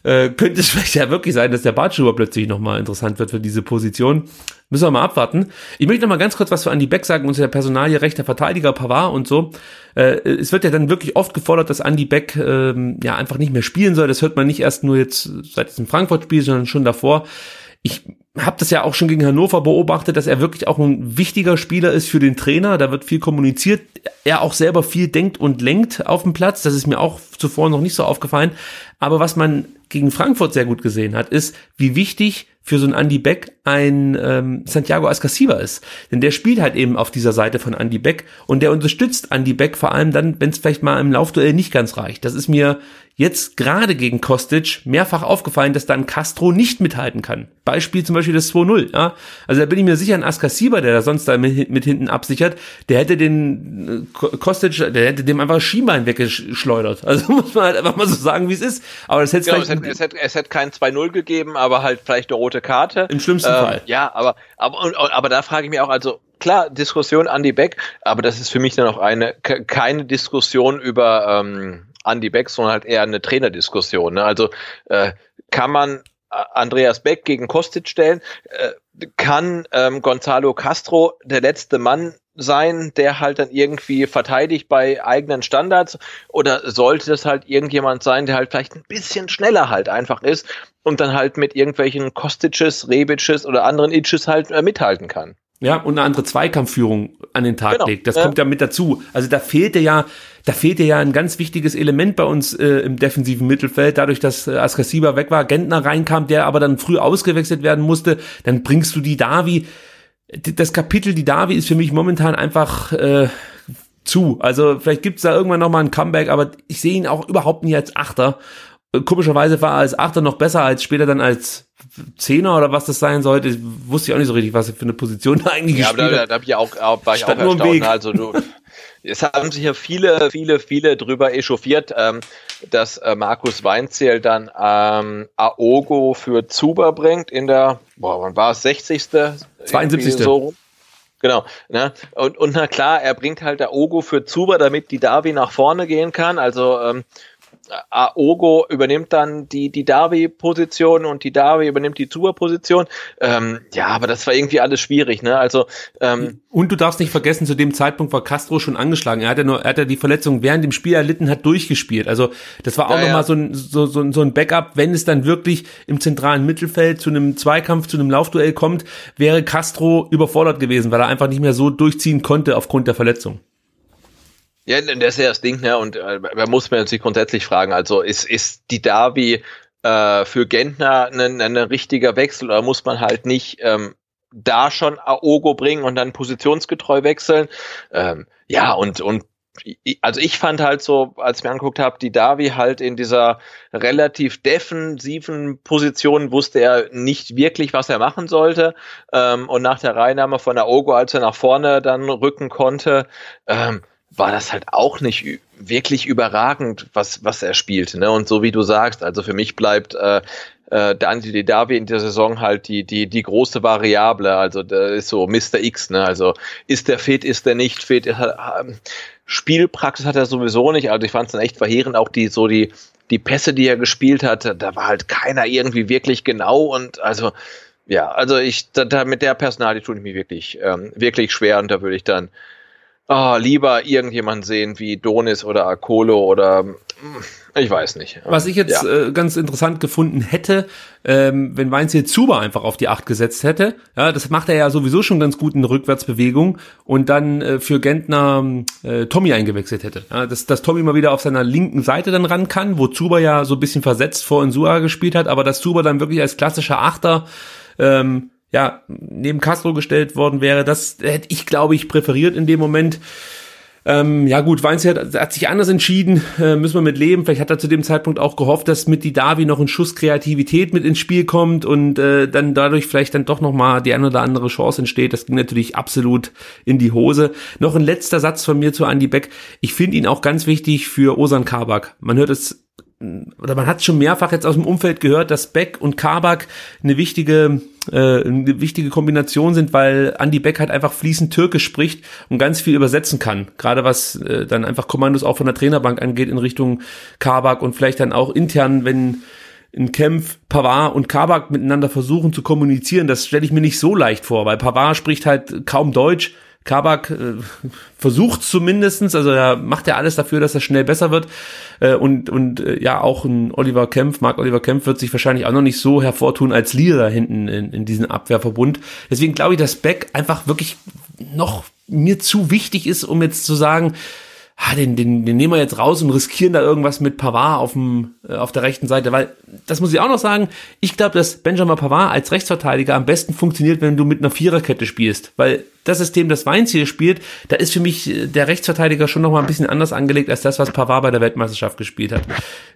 äh, könnte es <laughs> vielleicht ja wirklich sein, dass der Bartstuber plötzlich nochmal interessant wird für diese Position. Müssen wir mal abwarten. Ich möchte noch mal ganz kurz was für Andy Beck sagen, unser Personalie rechter Verteidiger Pavard und so. Äh, es wird ja dann wirklich oft gefordert, dass Andy Beck ähm, ja einfach nicht mehr spielen soll. Das hört man nicht erst nur jetzt seit diesem Frankfurt-Spiel, sondern schon davor. Ich habe das ja auch schon gegen Hannover beobachtet, dass er wirklich auch ein wichtiger Spieler ist für den Trainer. Da wird viel kommuniziert. Er auch selber viel denkt und lenkt auf dem Platz. Das ist mir auch zuvor noch nicht so aufgefallen. Aber was man gegen Frankfurt sehr gut gesehen hat, ist, wie wichtig für so einen Andy Beck ein ähm, Santiago Ascasiba ist. Denn der spielt halt eben auf dieser Seite von Andy Beck und der unterstützt Andy Beck vor allem dann, wenn es vielleicht mal im Laufduell nicht ganz reicht. Das ist mir jetzt gerade gegen Kostic mehrfach aufgefallen, dass dann Castro nicht mithalten kann. Beispiel zum Beispiel das 2-0. Ja? Also da bin ich mir sicher, ein Askasiba, der da sonst da mit, mit, hinten absichert, der hätte den äh, Kostic, der hätte dem einfach Schienbein weggeschleudert. <laughs> Also muss man halt einfach mal so sagen, wie es ist. Aber das hätte genau, es, hätte, es, hätte, es hätte kein 2-0 gegeben, aber halt vielleicht eine rote Karte. Im schlimmsten ähm, Fall. Ja, aber, aber, aber da frage ich mich auch, also klar, Diskussion Andy Beck, aber das ist für mich dann auch eine keine Diskussion über ähm, Andy Beck, sondern halt eher eine Trainerdiskussion. Ne? Also äh, kann man Andreas Beck gegen Kostic stellen? Äh, kann ähm, Gonzalo Castro der letzte Mann sein, der halt dann irgendwie verteidigt bei eigenen Standards? Oder sollte das halt irgendjemand sein, der halt vielleicht ein bisschen schneller halt einfach ist und dann halt mit irgendwelchen Kostices, Rebices oder anderen Itches halt äh, mithalten kann? Ja, und eine andere Zweikampfführung an den Tag genau. legt. Das ja. kommt ja mit dazu. Also da fehlte ja, da fehlte ja ein ganz wichtiges Element bei uns äh, im defensiven Mittelfeld, dadurch, dass äh, Askasiba weg war, Gentner reinkam, der aber dann früh ausgewechselt werden musste, dann bringst du die Davi. Das Kapitel die Davi ist für mich momentan einfach äh, zu. Also vielleicht gibt's da irgendwann nochmal ein Comeback, aber ich sehe ihn auch überhaupt nicht als Achter. Komischerweise war er als Achter noch besser als später dann als Zehner oder was das sein sollte. wusste ich auch nicht so richtig, was für eine Position da eigentlich ja, gespielt. Ja, da, da, da ich auch, war ich auch erstaunt. Also du, es haben sich ja viele, viele, viele drüber echauffiert, ähm, dass äh, Markus Weinzierl dann ähm, Aogo für Zuber bringt in der, boah, wann war es, 60. 72. So Genau. Ne? Und, und na klar, er bringt halt der Ogo für Zuber, damit die Davi nach vorne gehen kann. Also ähm, Aogo übernimmt dann die, die Davi-Position und die Davi übernimmt die Zuba-Position. Ähm, ja, aber das war irgendwie alles schwierig, ne? Also ähm, Und du darfst nicht vergessen, zu dem Zeitpunkt war Castro schon angeschlagen. Er hat ja nur, er hat ja die Verletzung während dem Spiel erlitten, hat durchgespielt. Also das war auch ja, nochmal ja. so ein, so, so, so ein Backup, wenn es dann wirklich im zentralen Mittelfeld zu einem Zweikampf, zu einem Laufduell kommt, wäre Castro überfordert gewesen, weil er einfach nicht mehr so durchziehen konnte aufgrund der Verletzung. Ja, das ist ja das Ding, ne? Und äh, da muss man sich grundsätzlich fragen, also ist, ist die Derby äh, für Gentner ein, ein richtiger Wechsel oder muss man halt nicht ähm, da schon Aogo bringen und dann positionsgetreu wechseln? Ähm, ja, und, und also ich fand halt so, als ich mir angeguckt habe, die Davi halt in dieser relativ defensiven Position wusste er nicht wirklich, was er machen sollte. Ähm, und nach der Reinnahme von Aogo, als er nach vorne dann rücken konnte, ähm, war das halt auch nicht wirklich überragend, was, was er spielte. Ne? Und so wie du sagst, also für mich bleibt äh, äh, Dante Davi in der Saison halt die, die, die große Variable. Also da ist so Mr. X, ne? Also ist der fit, ist der nicht fit? Ähm, Spielpraxis hat er sowieso nicht. Also ich fand es dann echt verheerend, auch die so die, die Pässe, die er gespielt hat, da war halt keiner irgendwie wirklich genau und also ja, also ich da, da mit der Personalie tue ich mich wirklich ähm, wirklich schwer und da würde ich dann oh, lieber irgendjemand sehen wie Donis oder Akolo oder hm, ich weiß nicht. Was ich jetzt ja. äh, ganz interessant gefunden hätte, ähm, wenn Weinz jetzt Zuba einfach auf die Acht gesetzt hätte, ja, das macht er ja sowieso schon ganz gut in Rückwärtsbewegung und dann äh, für Gentner äh, Tommy eingewechselt hätte. Ja, dass, dass Tommy mal wieder auf seiner linken Seite dann ran kann, wo Zuba ja so ein bisschen versetzt vor Insua gespielt hat, aber dass Zuba dann wirklich als klassischer Achter ähm, ja, neben Castro gestellt worden wäre, das hätte ich, glaube ich, präferiert in dem Moment. Ähm, ja gut, Weinz hat, hat sich anders entschieden, äh, müssen wir mit leben. Vielleicht hat er zu dem Zeitpunkt auch gehofft, dass mit die Davi noch ein Schuss Kreativität mit ins Spiel kommt und äh, dann dadurch vielleicht dann doch noch mal die eine oder andere Chance entsteht. Das ging natürlich absolut in die Hose. Noch ein letzter Satz von mir zu Andy Beck. Ich finde ihn auch ganz wichtig für Osan Kabak. Man hört es oder man hat schon mehrfach jetzt aus dem Umfeld gehört, dass Beck und Kabak eine wichtige äh, eine wichtige Kombination sind, weil Andy Beck halt einfach fließend Türkisch spricht und ganz viel übersetzen kann. Gerade was äh, dann einfach Kommandos auch von der Trainerbank angeht in Richtung Kabak und vielleicht dann auch intern, wenn in Kempf Pavard und Kabak miteinander versuchen zu kommunizieren, das stelle ich mir nicht so leicht vor, weil Pavard spricht halt kaum Deutsch Kabak äh, versucht zumindestens, also er macht ja alles dafür, dass er schnell besser wird. Äh, und und äh, ja, auch ein Oliver Kempf, Marc Oliver Kempf wird sich wahrscheinlich auch noch nicht so hervortun als Leader hinten in, in diesem Abwehrverbund. Deswegen glaube ich, dass Beck einfach wirklich noch mir zu wichtig ist, um jetzt zu sagen, ah, den, den, den nehmen wir jetzt raus und riskieren da irgendwas mit Pavard auf, dem, äh, auf der rechten Seite, weil das muss ich auch noch sagen, ich glaube, dass Benjamin Pavard als Rechtsverteidiger am besten funktioniert, wenn du mit einer Viererkette spielst, weil das System, das Weinz hier spielt, da ist für mich äh, der Rechtsverteidiger schon noch mal ein bisschen anders angelegt als das, was Pavard bei der Weltmeisterschaft gespielt hat.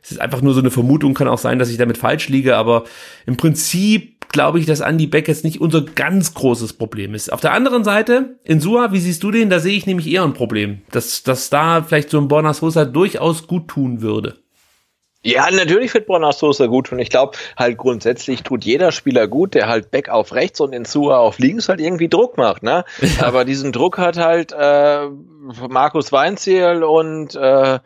Es ist einfach nur so eine Vermutung, kann auch sein, dass ich damit falsch liege, aber im Prinzip glaube ich, dass Andy Beck jetzt nicht unser ganz großes Problem ist. Auf der anderen Seite, in Sua, wie siehst du den? Da sehe ich nämlich eher ein Problem, dass, dass da vielleicht so ein Borna Sosa durchaus gut tun würde. Ja, natürlich wird Borna Sosa gut tun. Ich glaube, halt grundsätzlich tut jeder Spieler gut, der halt Beck auf rechts und in Sua auf links halt irgendwie Druck macht, ne? <laughs> Ja. Aber diesen Druck hat halt äh, Markus Weinziel und äh,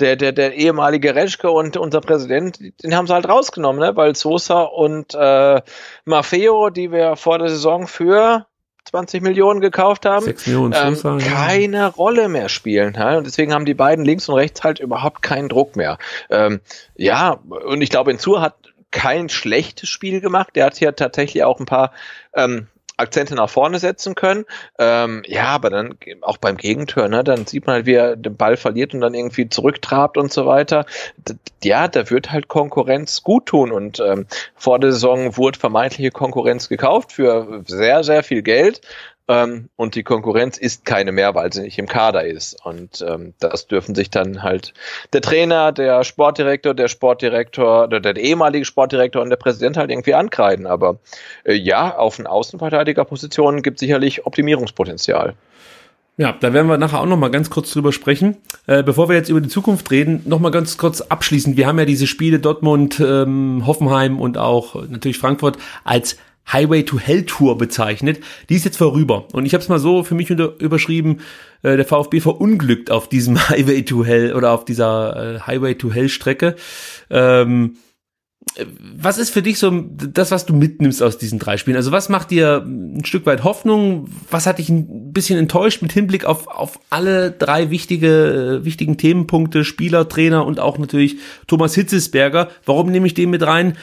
der, der, der ehemalige Reschke und unser Präsident, den haben sie halt rausgenommen, ne? weil Sosa und äh, Maffeo, die wir vor der Saison für 20 Millionen gekauft haben, 6 Millionen ähm, Sosa, keine ja. Rolle mehr spielen. Ja? Und deswegen haben die beiden links und rechts halt überhaupt keinen Druck mehr. Ähm, ja, und ich glaube, Inzur hat kein schlechtes Spiel gemacht. Der hat hier tatsächlich auch ein paar ähm, Akzente nach vorne setzen können. Ähm, ja, aber dann auch beim Gegentor, ne, dann sieht man halt, wie er den Ball verliert und dann irgendwie zurücktrabt und so weiter. D ja, da wird halt Konkurrenz gut tun und ähm, vor der Saison wurde vermeintliche Konkurrenz gekauft für sehr, sehr viel Geld ähm, und die Konkurrenz ist keine mehr, weil sie nicht im Kader ist. Und ähm, das dürfen sich dann halt der Trainer, der Sportdirektor, der Sportdirektor, der, der ehemalige Sportdirektor und der Präsident halt irgendwie ankreiden. Aber äh, ja, auf den Außenverteidigerpositionen gibt sicherlich Optimierungspotenzial. Ja, da werden wir nachher auch noch mal ganz kurz drüber sprechen. Äh, bevor wir jetzt über die Zukunft reden, noch mal ganz kurz abschließend. Wir haben ja diese Spiele Dortmund, ähm, Hoffenheim und auch natürlich Frankfurt als Highway to Hell Tour bezeichnet. Die ist jetzt vorüber. Und ich habe es mal so für mich unter, überschrieben, äh, der VfB verunglückt auf diesem <laughs> Highway to Hell oder auf dieser äh, Highway to Hell Strecke. Ähm, was ist für dich so das, was du mitnimmst aus diesen drei Spielen? Also was macht dir ein Stück weit Hoffnung? Was hat dich ein bisschen enttäuscht mit Hinblick auf, auf alle drei wichtige, äh, wichtigen Themenpunkte, Spieler, Trainer und auch natürlich Thomas Hitzesberger? Warum nehme ich den mit rein?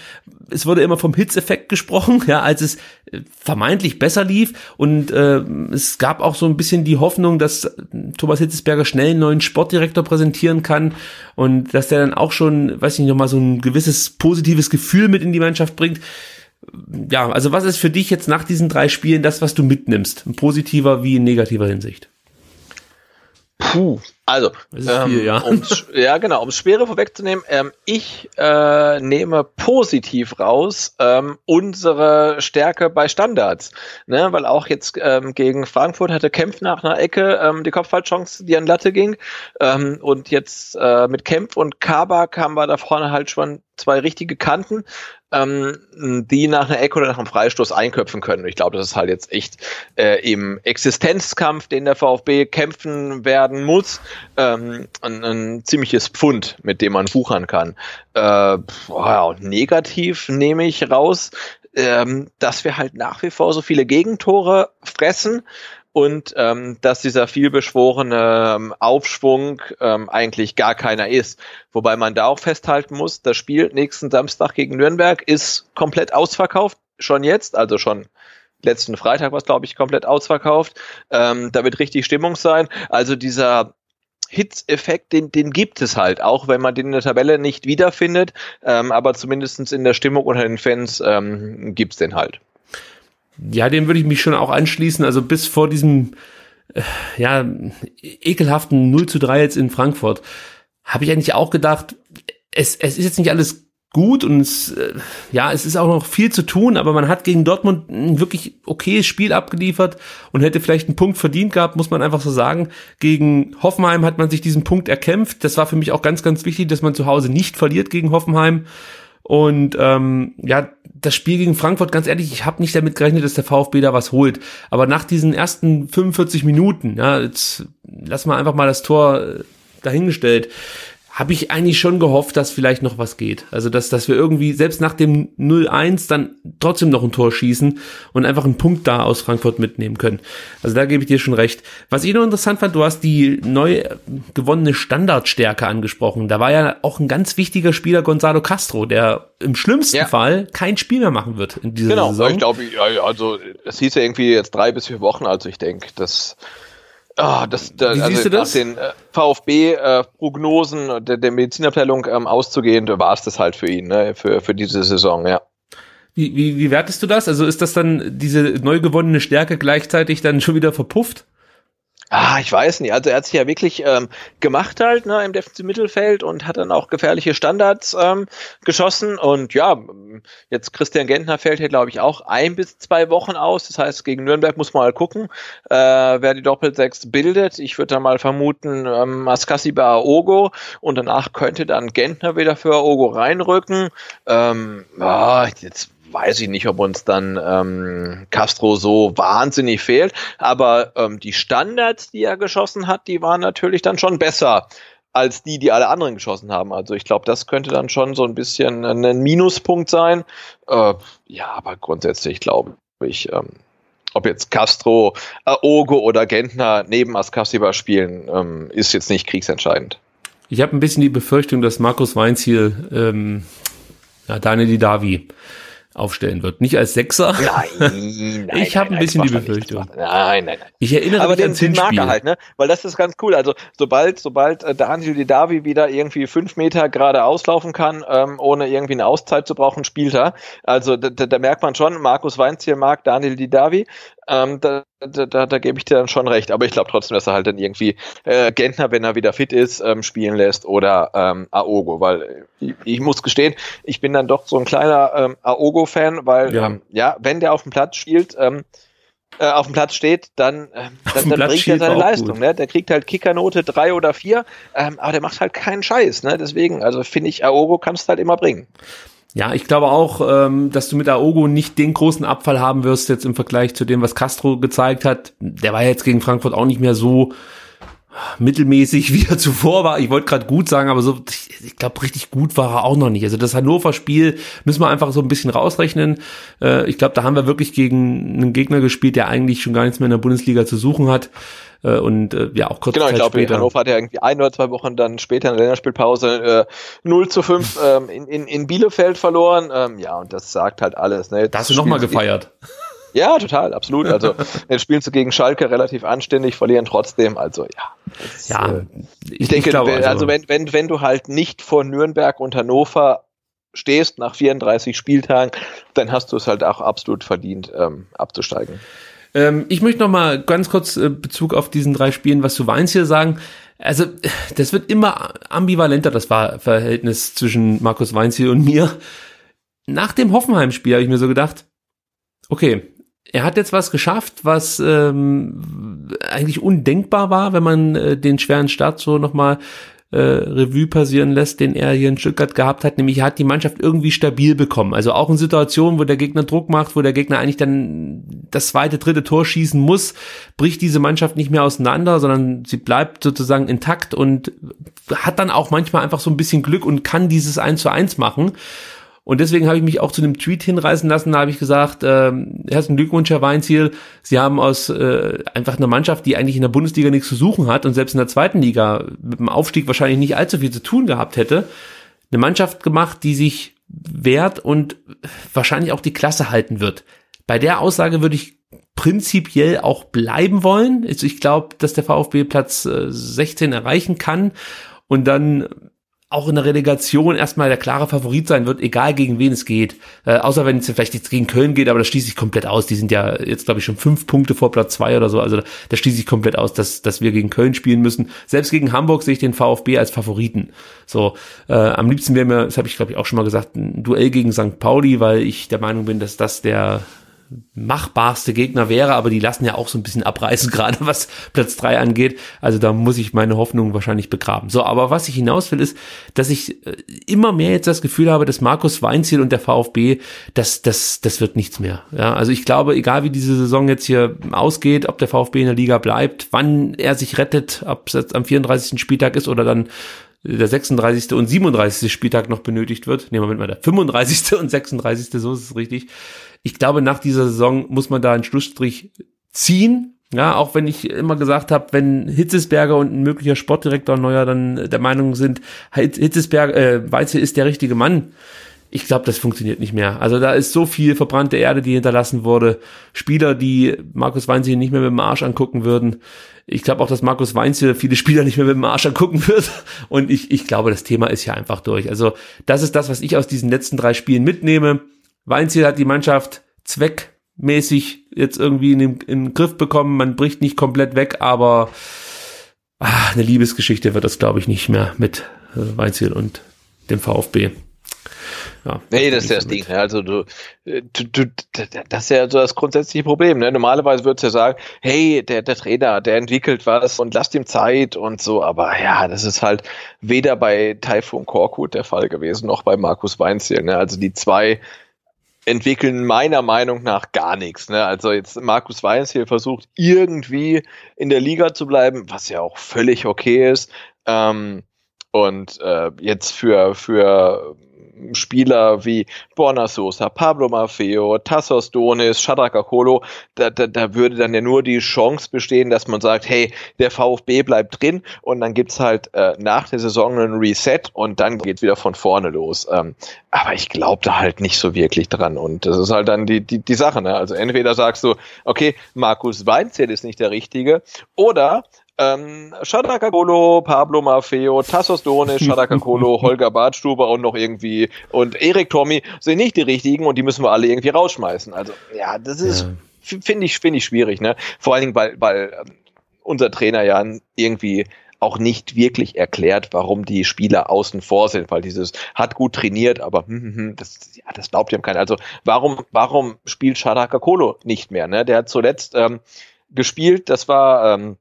Es wurde immer vom Hitzeffekt gesprochen, <laughs> ja, als es äh, vermeintlich besser lief und äh, es gab auch so ein bisschen die Hoffnung, dass Thomas Hitzesberger schnell einen neuen Sportdirektor präsentieren kann und dass der dann auch schon, weiß ich nicht, nochmal so ein gewisses positives Gefühl mit in die Mannschaft bringt. Ja, also was ist für dich jetzt nach diesen drei Spielen das, was du mitnimmst? In positiver wie in negativer Hinsicht? Puh, also, ähm, viel, ja. Um's, <laughs> ja genau, um es schwere vorwegzunehmen, ähm, ich äh, nehme positiv raus ähm, unsere Stärke bei Standards, ne? weil auch jetzt ähm, gegen Frankfurt hatte Kempf nach einer Ecke ähm, die Kopfballchance, die an Latte ging ähm, und jetzt äh, mit Kempf und Kabak haben wir da vorne halt schon zwei richtige Kanten, ähm, die nach einer Ecke oder nach einem Freistoß einköpfen können. Ich glaube, das ist halt jetzt echt äh, im Existenzkampf, den der VfB kämpfen werden muss, ähm, ein, ein ziemliches Pfund, mit dem man wuchern kann. Äh, boah, negativ nehme ich raus, ähm, dass wir halt nach wie vor so viele Gegentore fressen und ähm, dass dieser vielbeschworene ähm, Aufschwung ähm, eigentlich gar keiner ist. Wobei man da auch festhalten muss, das Spiel nächsten Samstag gegen Nürnberg ist komplett ausverkauft, schon jetzt, also schon letzten Freitag war es, glaube ich, komplett ausverkauft. Ähm, da wird richtig Stimmung sein. Also dieser Hits-Effekt, den, den gibt es halt, auch wenn man den in der Tabelle nicht wiederfindet, ähm, aber zumindestens in der Stimmung unter den Fans ähm, gibt's den halt. Ja, dem würde ich mich schon auch anschließen. Also bis vor diesem äh, ja, ekelhaften 0 zu 3 jetzt in Frankfurt habe ich eigentlich auch gedacht, es, es ist jetzt nicht alles gut und es, äh, ja, es ist auch noch viel zu tun, aber man hat gegen Dortmund ein wirklich okayes Spiel abgeliefert und hätte vielleicht einen Punkt verdient gehabt, muss man einfach so sagen. Gegen Hoffenheim hat man sich diesen Punkt erkämpft. Das war für mich auch ganz, ganz wichtig, dass man zu Hause nicht verliert gegen Hoffenheim. Und ähm, ja, das Spiel gegen Frankfurt, ganz ehrlich, ich habe nicht damit gerechnet, dass der VfB da was holt. Aber nach diesen ersten 45 Minuten, ja, jetzt lass mal einfach mal das Tor äh, dahingestellt, habe ich eigentlich schon gehofft, dass vielleicht noch was geht. Also dass, dass wir irgendwie selbst nach dem 0-1 dann trotzdem noch ein Tor schießen und einfach einen Punkt da aus Frankfurt mitnehmen können. Also da gebe ich dir schon recht. Was ich noch interessant fand, du hast die neu gewonnene Standardstärke angesprochen. Da war ja auch ein ganz wichtiger Spieler Gonzalo Castro, der im schlimmsten ja. Fall kein Spiel mehr machen wird in dieser genau, Saison. Genau, ich glaube, also es hieß ja irgendwie jetzt drei bis vier Wochen, also ich denke, das Ah, das, da, Wie also siehst du das? Den äh, VfB-Prognosen äh, der, der Medizinabteilung ähm, auszugehen, war es das halt für ihn, ne, für, für diese Saison, ja. Wie, wie, wie wertest du das? Also ist das dann diese neu gewonnene Stärke gleichzeitig dann schon wieder verpufft? Ah, ich weiß nicht. Also er hat sich ja wirklich ähm, gemacht halt ne, im defensiven Mittelfeld und hat dann auch gefährliche Standards ähm, geschossen. Und ja, jetzt Christian Gentner fällt hier, glaube ich, auch ein bis zwei Wochen aus. Das heißt, gegen Nürnberg muss man mal gucken, äh, wer die Doppelsechs bildet. Ich würde da mal vermuten, ähm, Askassi bei Aogo und danach könnte dann Gentner wieder für Aogo reinrücken. Ähm, ja, jetzt weiß ich nicht, ob uns dann ähm, Castro so wahnsinnig fehlt. Aber ähm, die Standards, die er geschossen hat, die waren natürlich dann schon besser als die, die alle anderen geschossen haben. Also ich glaube, das könnte dann schon so ein bisschen ein Minuspunkt sein. Äh, ja, aber grundsätzlich glaube ich, ähm, ob jetzt Castro, Aogo oder Gentner neben Askasiba spielen, ähm, ist jetzt nicht kriegsentscheidend. Ich habe ein bisschen die Befürchtung, dass Markus Weinziel ähm, ja, Daniel Didavi aufstellen wird. Nicht als Sechser. Nein, <laughs> nein Ich habe ein bisschen die Befürchtung. Nein, nein, nein. Ich erinnere Aber mich den, den mag er halt, ne? Weil das ist ganz cool. Also sobald, sobald äh, Daniel Didavi wieder irgendwie fünf Meter gerade auslaufen kann, ähm, ohne irgendwie eine Auszeit zu brauchen, spielt er. Also da, da, da merkt man schon, Markus Weinzier mag Daniel Didavi. Ähm, da, da, da, da gebe ich dir dann schon recht. Aber ich glaube trotzdem, dass er halt dann irgendwie äh, Gentner, wenn er wieder fit ist, ähm, spielen lässt oder ähm, Aogo. Weil ich, ich muss gestehen, ich bin dann doch so ein kleiner ähm, Aogo-Fan, weil ja. Ähm, ja, wenn der auf dem Platz spielt, ähm, äh, auf dem Platz steht, dann, äh, dann, dann bringt er seine Leistung. Ne? Der kriegt halt Kickernote drei oder vier, ähm, aber der macht halt keinen Scheiß. Ne? Deswegen, also finde ich, Aogo kannst du halt immer bringen. Ja, ich glaube auch, ähm, dass du mit Aogo nicht den großen Abfall haben wirst jetzt im Vergleich zu dem, was Castro gezeigt hat. Der war jetzt gegen Frankfurt auch nicht mehr so mittelmäßig, <laughs> wie er zuvor war. Ich wollte gerade gut sagen, aber so, ich, ich glaube, richtig gut war er auch noch nicht. Also das Hannover-Spiel müssen wir einfach so ein bisschen rausrechnen. Äh, ich glaube, da haben wir wirklich gegen einen Gegner gespielt, der eigentlich schon gar nichts mehr in der Bundesliga zu suchen hat. Äh, und äh, ja, auch kurz Genau, Zeit ich glaube, Hannover hat ja irgendwie ein oder zwei Wochen dann später in der Länderspielpause äh, 0 zu 5 <laughs> ähm, in, in, in Bielefeld verloren. Ähm, ja, und das sagt halt alles. Ne? Da hast du nochmal gefeiert. Ja, total, absolut. Also <laughs> jetzt spielen sie gegen Schalke relativ anständig, verlieren trotzdem. Also ja. Das, ja, äh, ich, ich denke, ich glaube, also, also wenn, wenn, wenn du halt nicht vor Nürnberg und Hannover stehst nach 34 Spieltagen, dann hast du es halt auch absolut verdient, ähm, abzusteigen. Ähm, ich möchte noch mal ganz kurz äh, Bezug auf diesen drei Spielen, was du Weins hier sagen. Also, das wird immer ambivalenter, das war Verhältnis zwischen Markus Weinziel und mir. Nach dem Hoffenheim-Spiel habe ich mir so gedacht, okay, er hat jetzt was geschafft, was ähm, eigentlich undenkbar war, wenn man äh, den schweren Start so nochmal äh, Revue passieren lässt, den er hier in Stuttgart gehabt hat, nämlich er hat die Mannschaft irgendwie stabil bekommen. Also auch in Situationen, wo der Gegner Druck macht, wo der Gegner eigentlich dann das zweite, dritte Tor schießen muss, bricht diese Mannschaft nicht mehr auseinander, sondern sie bleibt sozusagen intakt und hat dann auch manchmal einfach so ein bisschen Glück und kann dieses eins zu eins machen. Und deswegen habe ich mich auch zu einem Tweet hinreißen lassen. Da habe ich gesagt, äh, herzlichen Glückwunsch, Herr Weinziel. Sie haben aus äh, einfach einer Mannschaft, die eigentlich in der Bundesliga nichts zu suchen hat und selbst in der zweiten Liga mit dem Aufstieg wahrscheinlich nicht allzu viel zu tun gehabt hätte, eine Mannschaft gemacht, die sich wehrt und wahrscheinlich auch die Klasse halten wird. Bei der Aussage würde ich prinzipiell auch bleiben wollen. Ich glaube, dass der VfB Platz 16 äh, erreichen kann und dann auch in der Relegation erstmal der klare Favorit sein wird, egal gegen wen es geht. Äh, außer wenn es vielleicht jetzt gegen Köln geht, aber das schließe ich komplett aus. Die sind ja jetzt, glaube ich, schon fünf Punkte vor Platz zwei oder so. Also da, schließe ich komplett aus, dass, dass wir gegen Köln spielen müssen. Selbst gegen Hamburg sehe ich den VfB als Favoriten. So, äh, am liebsten wäre mir, das habe ich, glaube ich, auch schon mal gesagt, ein Duell gegen St. Pauli, weil ich der Meinung bin, dass das der machbarste Gegner wäre, aber die lassen ja auch so ein bisschen abreißen, <laughs> gerade was Platz drei angeht. Also da muss ich meine Hoffnung wahrscheinlich begraben. So, aber was ich hinaus will, ist, dass ich äh, immer mehr jetzt das Gefühl habe, dass Markus Weinziel und der VfB, das, das, das wird nichts mehr. Ja, also ich glaube, egal wie diese Saison jetzt hier ausgeht, ob der VfB in der Liga bleibt, wann er sich rettet, ob es jetzt am 34. Spieltag ist oder dann der 36. und 37. Spieltag noch benötigt wird. Nehmen wir mal der 35. und 36. so ist es richtig ich glaube, nach dieser Saison muss man da einen Schlussstrich ziehen. Ja, auch wenn ich immer gesagt habe, wenn Hitzesberger und ein möglicher Sportdirektor neuer dann der Meinung sind, Hitzesberger, äh, Weizel ist der richtige Mann. Ich glaube, das funktioniert nicht mehr. Also da ist so viel verbrannte Erde, die hinterlassen wurde. Spieler, die Markus Weinzel nicht mehr mit dem Arsch angucken würden. Ich glaube auch, dass Markus Weinzel viele Spieler nicht mehr mit dem Arsch angucken wird. Und ich, ich glaube, das Thema ist ja einfach durch. Also das ist das, was ich aus diesen letzten drei Spielen mitnehme. Weinziel hat die Mannschaft zweckmäßig jetzt irgendwie in den, in den Griff bekommen. Man bricht nicht komplett weg, aber ah, eine Liebesgeschichte wird das, glaube ich, nicht mehr mit äh, Weinziel und dem VfB. Ja, nee, das ist ja das Ding. Also du, du, du, das ist ja so das grundsätzliche Problem. Ne? Normalerweise würdest du ja sagen, hey, der, der Trainer, der entwickelt was und lasst ihm Zeit und so. Aber ja, das ist halt weder bei Taifun Korkut der Fall gewesen, noch bei Markus Weinziel. Ne? Also die zwei entwickeln meiner Meinung nach gar nichts. Ne? Also jetzt Markus Weiß hier versucht irgendwie in der Liga zu bleiben, was ja auch völlig okay ist. Ähm, und äh, jetzt für für Spieler wie Borna Sosa, Pablo Maffeo, Tassos Donis, Shadrach Akolo, da, da, da würde dann ja nur die Chance bestehen, dass man sagt, hey, der VfB bleibt drin und dann gibt's halt äh, nach der Saison einen Reset und dann geht's wieder von vorne los. Ähm, aber ich glaube da halt nicht so wirklich dran und das ist halt dann die, die, die Sache. Ne? Also entweder sagst du, okay, Markus Weinzell ist nicht der Richtige oder ähm, Shadakakolo, Pablo Maffeo, Tassos Donis, <laughs> Shadakakolo, Holger Bartstuber und noch irgendwie und Erik Tommy sind nicht die richtigen und die müssen wir alle irgendwie rausschmeißen. Also ja, das ist ja. finde ich finde ich schwierig, ne? Vor allen Dingen, weil weil ähm, unser Trainer ja irgendwie auch nicht wirklich erklärt, warum die Spieler außen vor sind, weil dieses hat gut trainiert, aber hm, hm, hm, das, ja, das glaubt ihm keiner. Also warum, warum spielt Shadaka Kolo nicht mehr? Ne? Der hat zuletzt ähm, gespielt, das war ähm,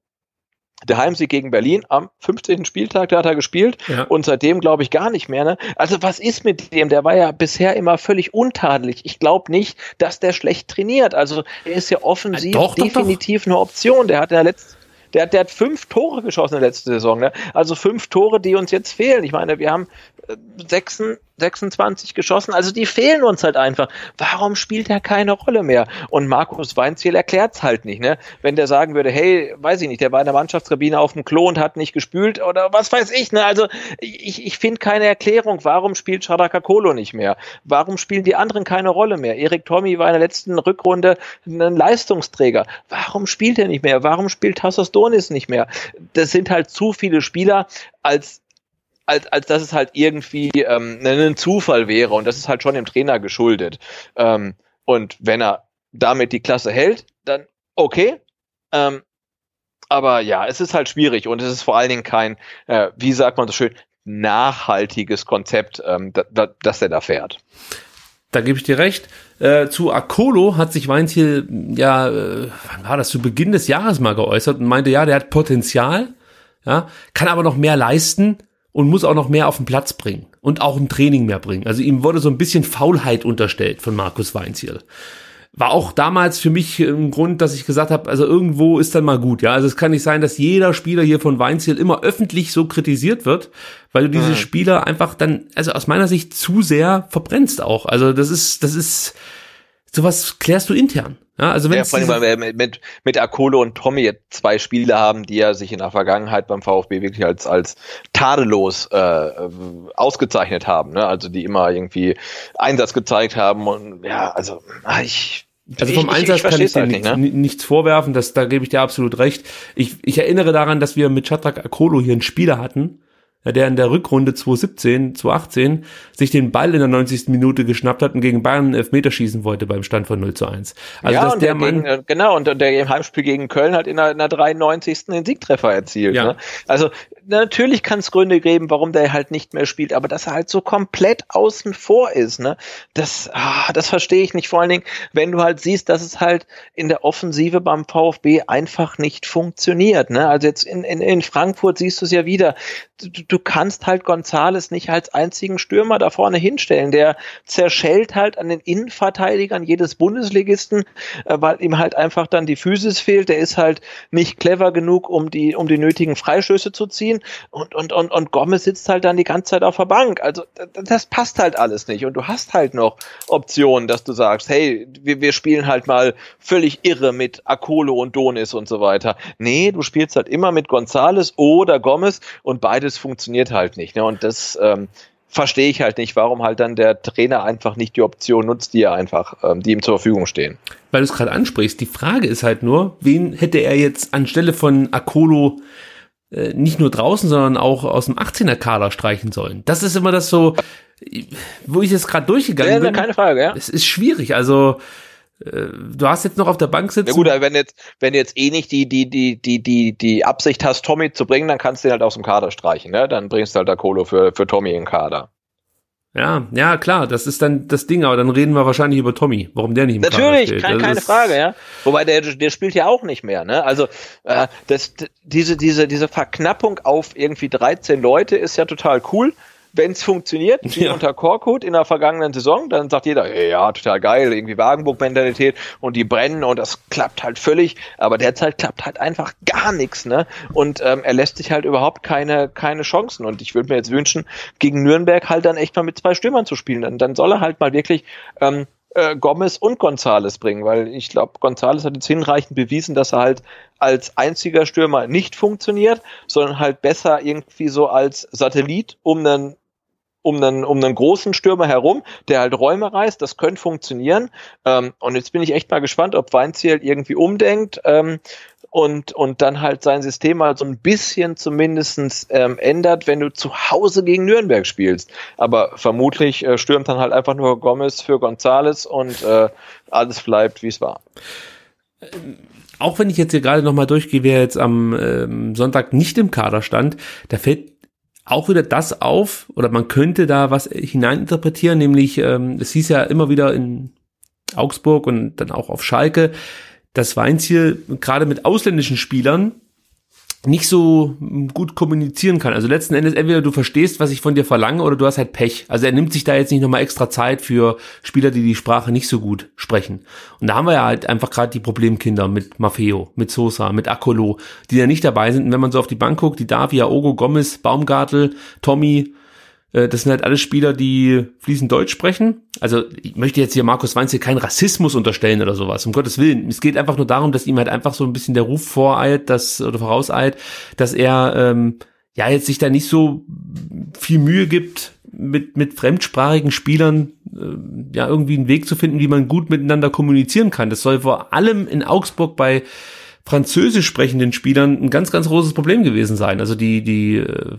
der Heimsieg gegen Berlin am 15. Spieltag, da hat er gespielt ja. und seitdem glaube ich gar nicht mehr. Ne? Also was ist mit dem? Der war ja bisher immer völlig untadelig. Ich glaube nicht, dass der schlecht trainiert. Also er ist ja offensiv doch, doch, definitiv doch. eine Option. Der hat ja letzt, der, der hat fünf Tore geschossen in der letzten Saison. Ne? Also fünf Tore, die uns jetzt fehlen. Ich meine, wir haben 26 geschossen. Also die fehlen uns halt einfach. Warum spielt er keine Rolle mehr? Und Markus Weinziel erklärt es halt nicht. Ne? Wenn der sagen würde, hey, weiß ich nicht, der war in der Mannschaftskabine auf dem Klo und hat nicht gespült oder was weiß ich. Ne? Also ich, ich finde keine Erklärung. Warum spielt Shadaka Kolo nicht mehr? Warum spielen die anderen keine Rolle mehr? Erik Tommy war in der letzten Rückrunde ein Leistungsträger. Warum spielt er nicht mehr? Warum spielt Tassos Donis nicht mehr? Das sind halt zu viele Spieler als als, als dass es halt irgendwie ähm, ein Zufall wäre und das ist halt schon dem Trainer geschuldet. Ähm, und wenn er damit die Klasse hält, dann okay. Ähm, aber ja, es ist halt schwierig und es ist vor allen Dingen kein, äh, wie sagt man so schön, nachhaltiges Konzept, ähm, da, da, das er da fährt. Da gebe ich dir recht. Äh, zu Akolo hat sich Weinziel ja, äh, wann war das, zu Beginn des Jahres mal geäußert und meinte, ja, der hat Potenzial, ja, kann aber noch mehr leisten und muss auch noch mehr auf den Platz bringen und auch im Training mehr bringen. Also ihm wurde so ein bisschen Faulheit unterstellt von Markus Weinziel. War auch damals für mich ein Grund, dass ich gesagt habe, also irgendwo ist dann mal gut, ja. Also es kann nicht sein, dass jeder Spieler hier von Weinziel immer öffentlich so kritisiert wird, weil du diese mhm. Spieler einfach dann, also aus meiner Sicht zu sehr verbrennst auch. Also das ist, das ist, sowas klärst du intern. Ja, also wenn ja, vor allem, weil wir mit, mit Akolo und Tommy jetzt zwei Spiele haben, die ja sich in der Vergangenheit beim VfB wirklich als, als tadellos äh, ausgezeichnet haben. Ne? Also die immer irgendwie Einsatz gezeigt haben und ja, also ah, ich also vom ich, Einsatz ich, ich kann ich dir halt nicht, ne? nichts vorwerfen, das, da gebe ich dir absolut recht. Ich, ich erinnere daran, dass wir mit Chatrak Akolo hier einen Spieler hatten, der in der Rückrunde 2017, 2018 sich den Ball in der 90. Minute geschnappt hat und gegen Bayern einen Elfmeter schießen wollte beim Stand von 0 zu 1. Also ja, dass der, der Mann gegen, genau und der im Heimspiel gegen Köln hat in der, in der 93. den Siegtreffer erzielt. Ja. Ne? Also natürlich kann es Gründe geben, warum der halt nicht mehr spielt, aber dass er halt so komplett außen vor ist, ne, das, ah, das verstehe ich nicht. Vor allen Dingen, wenn du halt siehst, dass es halt in der Offensive beim VfB einfach nicht funktioniert. Ne? Also jetzt in, in, in Frankfurt siehst du es ja wieder. Du, du kannst halt Gonzales nicht als einzigen Stürmer da vorne hinstellen. Der zerschellt halt an den Innenverteidigern jedes Bundesligisten, äh, weil ihm halt einfach dann die Physis fehlt. Der ist halt nicht clever genug, um die, um die nötigen Freistöße zu ziehen und, und, und, und Gomez sitzt halt dann die ganze Zeit auf der Bank. Also das passt halt alles nicht. Und du hast halt noch Optionen, dass du sagst, hey, wir, wir spielen halt mal völlig irre mit Akolo und Donis und so weiter. Nee, du spielst halt immer mit Gonzales oder Gomez und beides funktioniert halt nicht. Ne? Und das ähm, verstehe ich halt nicht, warum halt dann der Trainer einfach nicht die Option nutzt, die er einfach, ähm, die ihm zur Verfügung stehen. Weil du es gerade ansprichst, die Frage ist halt nur, wen hätte er jetzt anstelle von Akolo äh, nicht nur draußen, sondern auch aus dem 18er Kader streichen sollen. Das ist immer das so, wo ich jetzt gerade durchgegangen ja, bin. Keine Frage, ja. Es ist schwierig, also du hast jetzt noch auf der Bank sitzen. Ja gut, wenn jetzt, wenn jetzt eh nicht die, die, die, die, die, die Absicht hast, Tommy zu bringen, dann kannst du ihn halt aus dem Kader streichen, ne? Dann bringst du halt da Kolo für, für Tommy in den Kader. Ja, ja, klar, das ist dann das Ding, aber dann reden wir wahrscheinlich über Tommy, warum der nicht im Natürlich, steht. Kein, keine Frage, ja. Wobei der, der spielt ja auch nicht mehr, ne? Also äh, das, diese, diese, diese Verknappung auf irgendwie 13 Leute ist ja total cool wenn es funktioniert, wie ja. unter Korkut in der vergangenen Saison, dann sagt jeder, hey, ja, total geil, irgendwie Wagenburg-Mentalität und die brennen und das klappt halt völlig, aber derzeit klappt halt einfach gar nichts, ne? Und ähm, er lässt sich halt überhaupt keine, keine Chancen und ich würde mir jetzt wünschen, gegen Nürnberg halt dann echt mal mit zwei Stürmern zu spielen, dann, dann soll er halt mal wirklich ähm, äh, Gomez und Gonzales bringen, weil ich glaube, Gonzales hat jetzt hinreichend bewiesen, dass er halt als einziger Stürmer nicht funktioniert, sondern halt besser irgendwie so als Satellit um einen um einen, um einen großen Stürmer herum, der halt Räume reißt. Das könnte funktionieren. Ähm, und jetzt bin ich echt mal gespannt, ob Weinziel irgendwie umdenkt ähm, und, und dann halt sein System mal so ein bisschen zumindestens ähm, ändert, wenn du zu Hause gegen Nürnberg spielst. Aber vermutlich äh, stürmt dann halt einfach nur Gomez für Gonzales und äh, alles bleibt, wie es war. Auch wenn ich jetzt hier gerade nochmal durchgehe, wer jetzt am ähm, Sonntag nicht im Kader stand, da fällt auch wieder das auf, oder man könnte da was hineininterpretieren, nämlich ähm, es hieß ja immer wieder in Augsburg und dann auch auf Schalke, dass Weinziel gerade mit ausländischen Spielern nicht so gut kommunizieren kann. Also letzten Endes entweder du verstehst, was ich von dir verlange, oder du hast halt Pech. Also er nimmt sich da jetzt nicht nochmal extra Zeit für Spieler, die die Sprache nicht so gut sprechen. Und da haben wir ja halt einfach gerade die Problemkinder mit Maffeo, mit Sosa, mit Akolo, die ja nicht dabei sind. Und wenn man so auf die Bank guckt, die Davia, Ogo, Gomez, Baumgartel, Tommy, das sind halt alles Spieler, die fließend Deutsch sprechen. Also ich möchte jetzt hier Markus Weinzel keinen Rassismus unterstellen oder sowas, um Gottes Willen. Es geht einfach nur darum, dass ihm halt einfach so ein bisschen der Ruf voreilt, dass, oder vorauseilt, dass er ähm, ja jetzt sich da nicht so viel Mühe gibt, mit, mit fremdsprachigen Spielern äh, ja irgendwie einen Weg zu finden, wie man gut miteinander kommunizieren kann. Das soll vor allem in Augsburg bei französisch sprechenden Spielern ein ganz, ganz großes Problem gewesen sein. Also die, die äh,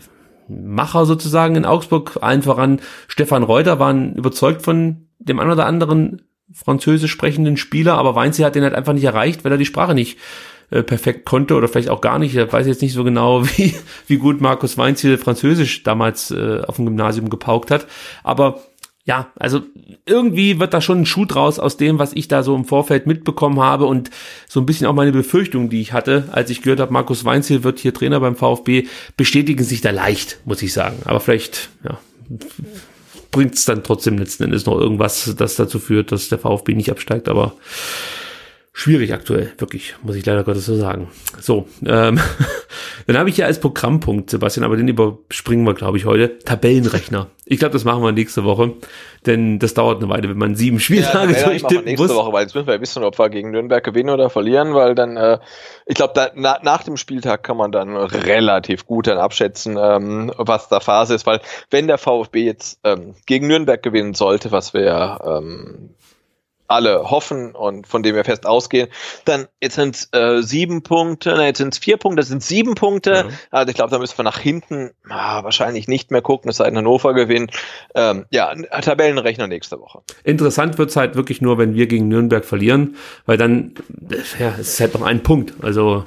Macher sozusagen in Augsburg, allen voran Stefan Reuter, waren überzeugt von dem einen oder anderen französisch sprechenden Spieler, aber Weinzi hat den halt einfach nicht erreicht, weil er die Sprache nicht äh, perfekt konnte oder vielleicht auch gar nicht. Ich weiß jetzt nicht so genau, <laughs> wie, wie gut Markus Weinziel Französisch damals äh, auf dem Gymnasium gepaukt hat. Aber ja, also irgendwie wird da schon ein Schuh draus aus dem, was ich da so im Vorfeld mitbekommen habe und so ein bisschen auch meine Befürchtung, die ich hatte, als ich gehört habe, Markus Weinziel wird hier Trainer beim VfB, bestätigen sich da leicht, muss ich sagen. Aber vielleicht, ja, bringt es dann trotzdem letzten Endes noch irgendwas, das dazu führt, dass der VfB nicht absteigt, aber schwierig aktuell, wirklich, muss ich leider Gottes so sagen. So, ähm, <laughs> dann habe ich hier als Programmpunkt, Sebastian, aber den überspringen wir, glaube ich, heute, Tabellenrechner. Ich glaube, das machen wir nächste Woche, denn das dauert eine Weile, wenn man sieben Spieltage ja, durchtippen nächste muss. Woche, weil jetzt müssen wir ja wissen, ob wir gegen Nürnberg gewinnen oder verlieren, weil dann, äh, ich glaube, na, nach dem Spieltag kann man dann relativ gut dann abschätzen, ähm, was da Phase ist, weil wenn der VfB jetzt ähm, gegen Nürnberg gewinnen sollte, was wir ähm, alle hoffen und von dem wir fest ausgehen. Dann jetzt sind es äh, sieben Punkte, ne, jetzt sind es vier Punkte, das sind sieben Punkte. Ja. Also ich glaube, da müssen wir nach hinten ah, wahrscheinlich nicht mehr gucken, es sei denn Hannover gewinnt. Ähm, ja, Tabellenrechner nächste Woche. Interessant wird's halt wirklich nur, wenn wir gegen Nürnberg verlieren, weil dann, ja, es ist halt noch ein Punkt. Also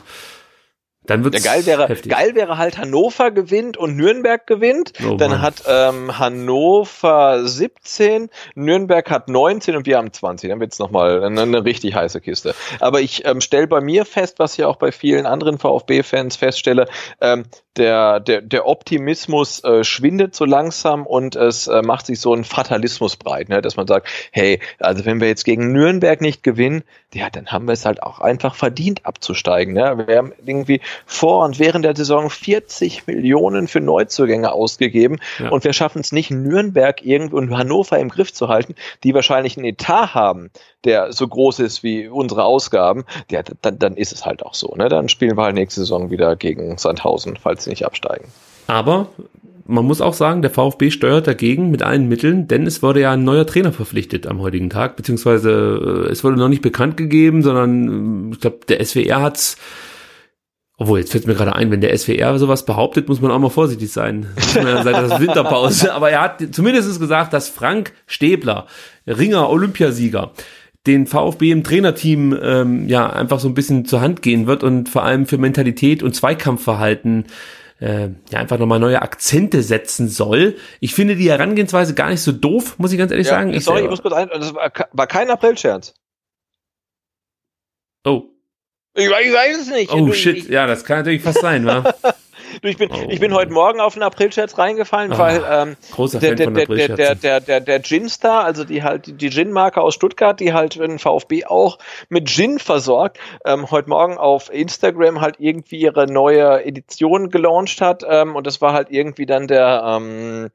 dann wird's ja, geil wäre, heftig. geil wäre halt Hannover gewinnt und Nürnberg gewinnt. Oh, dann hat ähm, Hannover 17, Nürnberg hat 19 und wir haben 20. Dann wird's nochmal eine, eine richtig heiße Kiste. Aber ich ähm, stelle bei mir fest, was ich auch bei vielen anderen VfB-Fans feststelle, ähm, der, der, der Optimismus äh, schwindet so langsam und es äh, macht sich so ein Fatalismus breit, ne? dass man sagt, hey, also wenn wir jetzt gegen Nürnberg nicht gewinnen, ja, dann haben wir es halt auch einfach verdient abzusteigen. Ne? Wir haben irgendwie vor und während der Saison 40 Millionen für Neuzugänge ausgegeben ja. und wir schaffen es nicht, Nürnberg irgendwo und Hannover im Griff zu halten, die wahrscheinlich einen Etat haben, der so groß ist wie unsere Ausgaben, ja, dann, dann ist es halt auch so. Ne? Dann spielen wir halt nächste Saison wieder gegen Sandhausen, falls sie nicht absteigen. Aber man muss auch sagen, der VfB steuert dagegen mit allen Mitteln, denn es wurde ja ein neuer Trainer verpflichtet am heutigen Tag, beziehungsweise äh, es wurde noch nicht bekannt gegeben, sondern äh, ich glaube, der SWR hat's obwohl, jetzt fällt mir gerade ein, wenn der SWR sowas behauptet, muss man auch mal vorsichtig sein. seit der Winterpause. <laughs> Aber er hat zumindest gesagt, dass Frank Stäbler, Ringer Olympiasieger, den VfB im Trainerteam ähm, ja einfach so ein bisschen zur Hand gehen wird und vor allem für Mentalität und Zweikampfverhalten äh, ja einfach nochmal neue Akzente setzen soll. Ich finde die Herangehensweise gar nicht so doof, muss ich ganz ehrlich ja, sagen. Ich sorry, ich muss kurz ein, das war, war kein Aprilscherz. Oh. Ich weiß, ich weiß es nicht. Oh du, shit, ich, ja, das kann natürlich fast sein, wa? <laughs> du, ich bin, oh. ich bin heute Morgen auf einen Aprilscherz reingefallen, oh, weil ähm, großer der, Fan der, von der, der, der, der, der, Gin-Star, also die halt die Gin-Marke aus Stuttgart, die halt den VfB auch mit Gin versorgt, ähm, heute Morgen auf Instagram halt irgendwie ihre neue Edition gelauncht hat ähm, und das war halt irgendwie dann der ähm,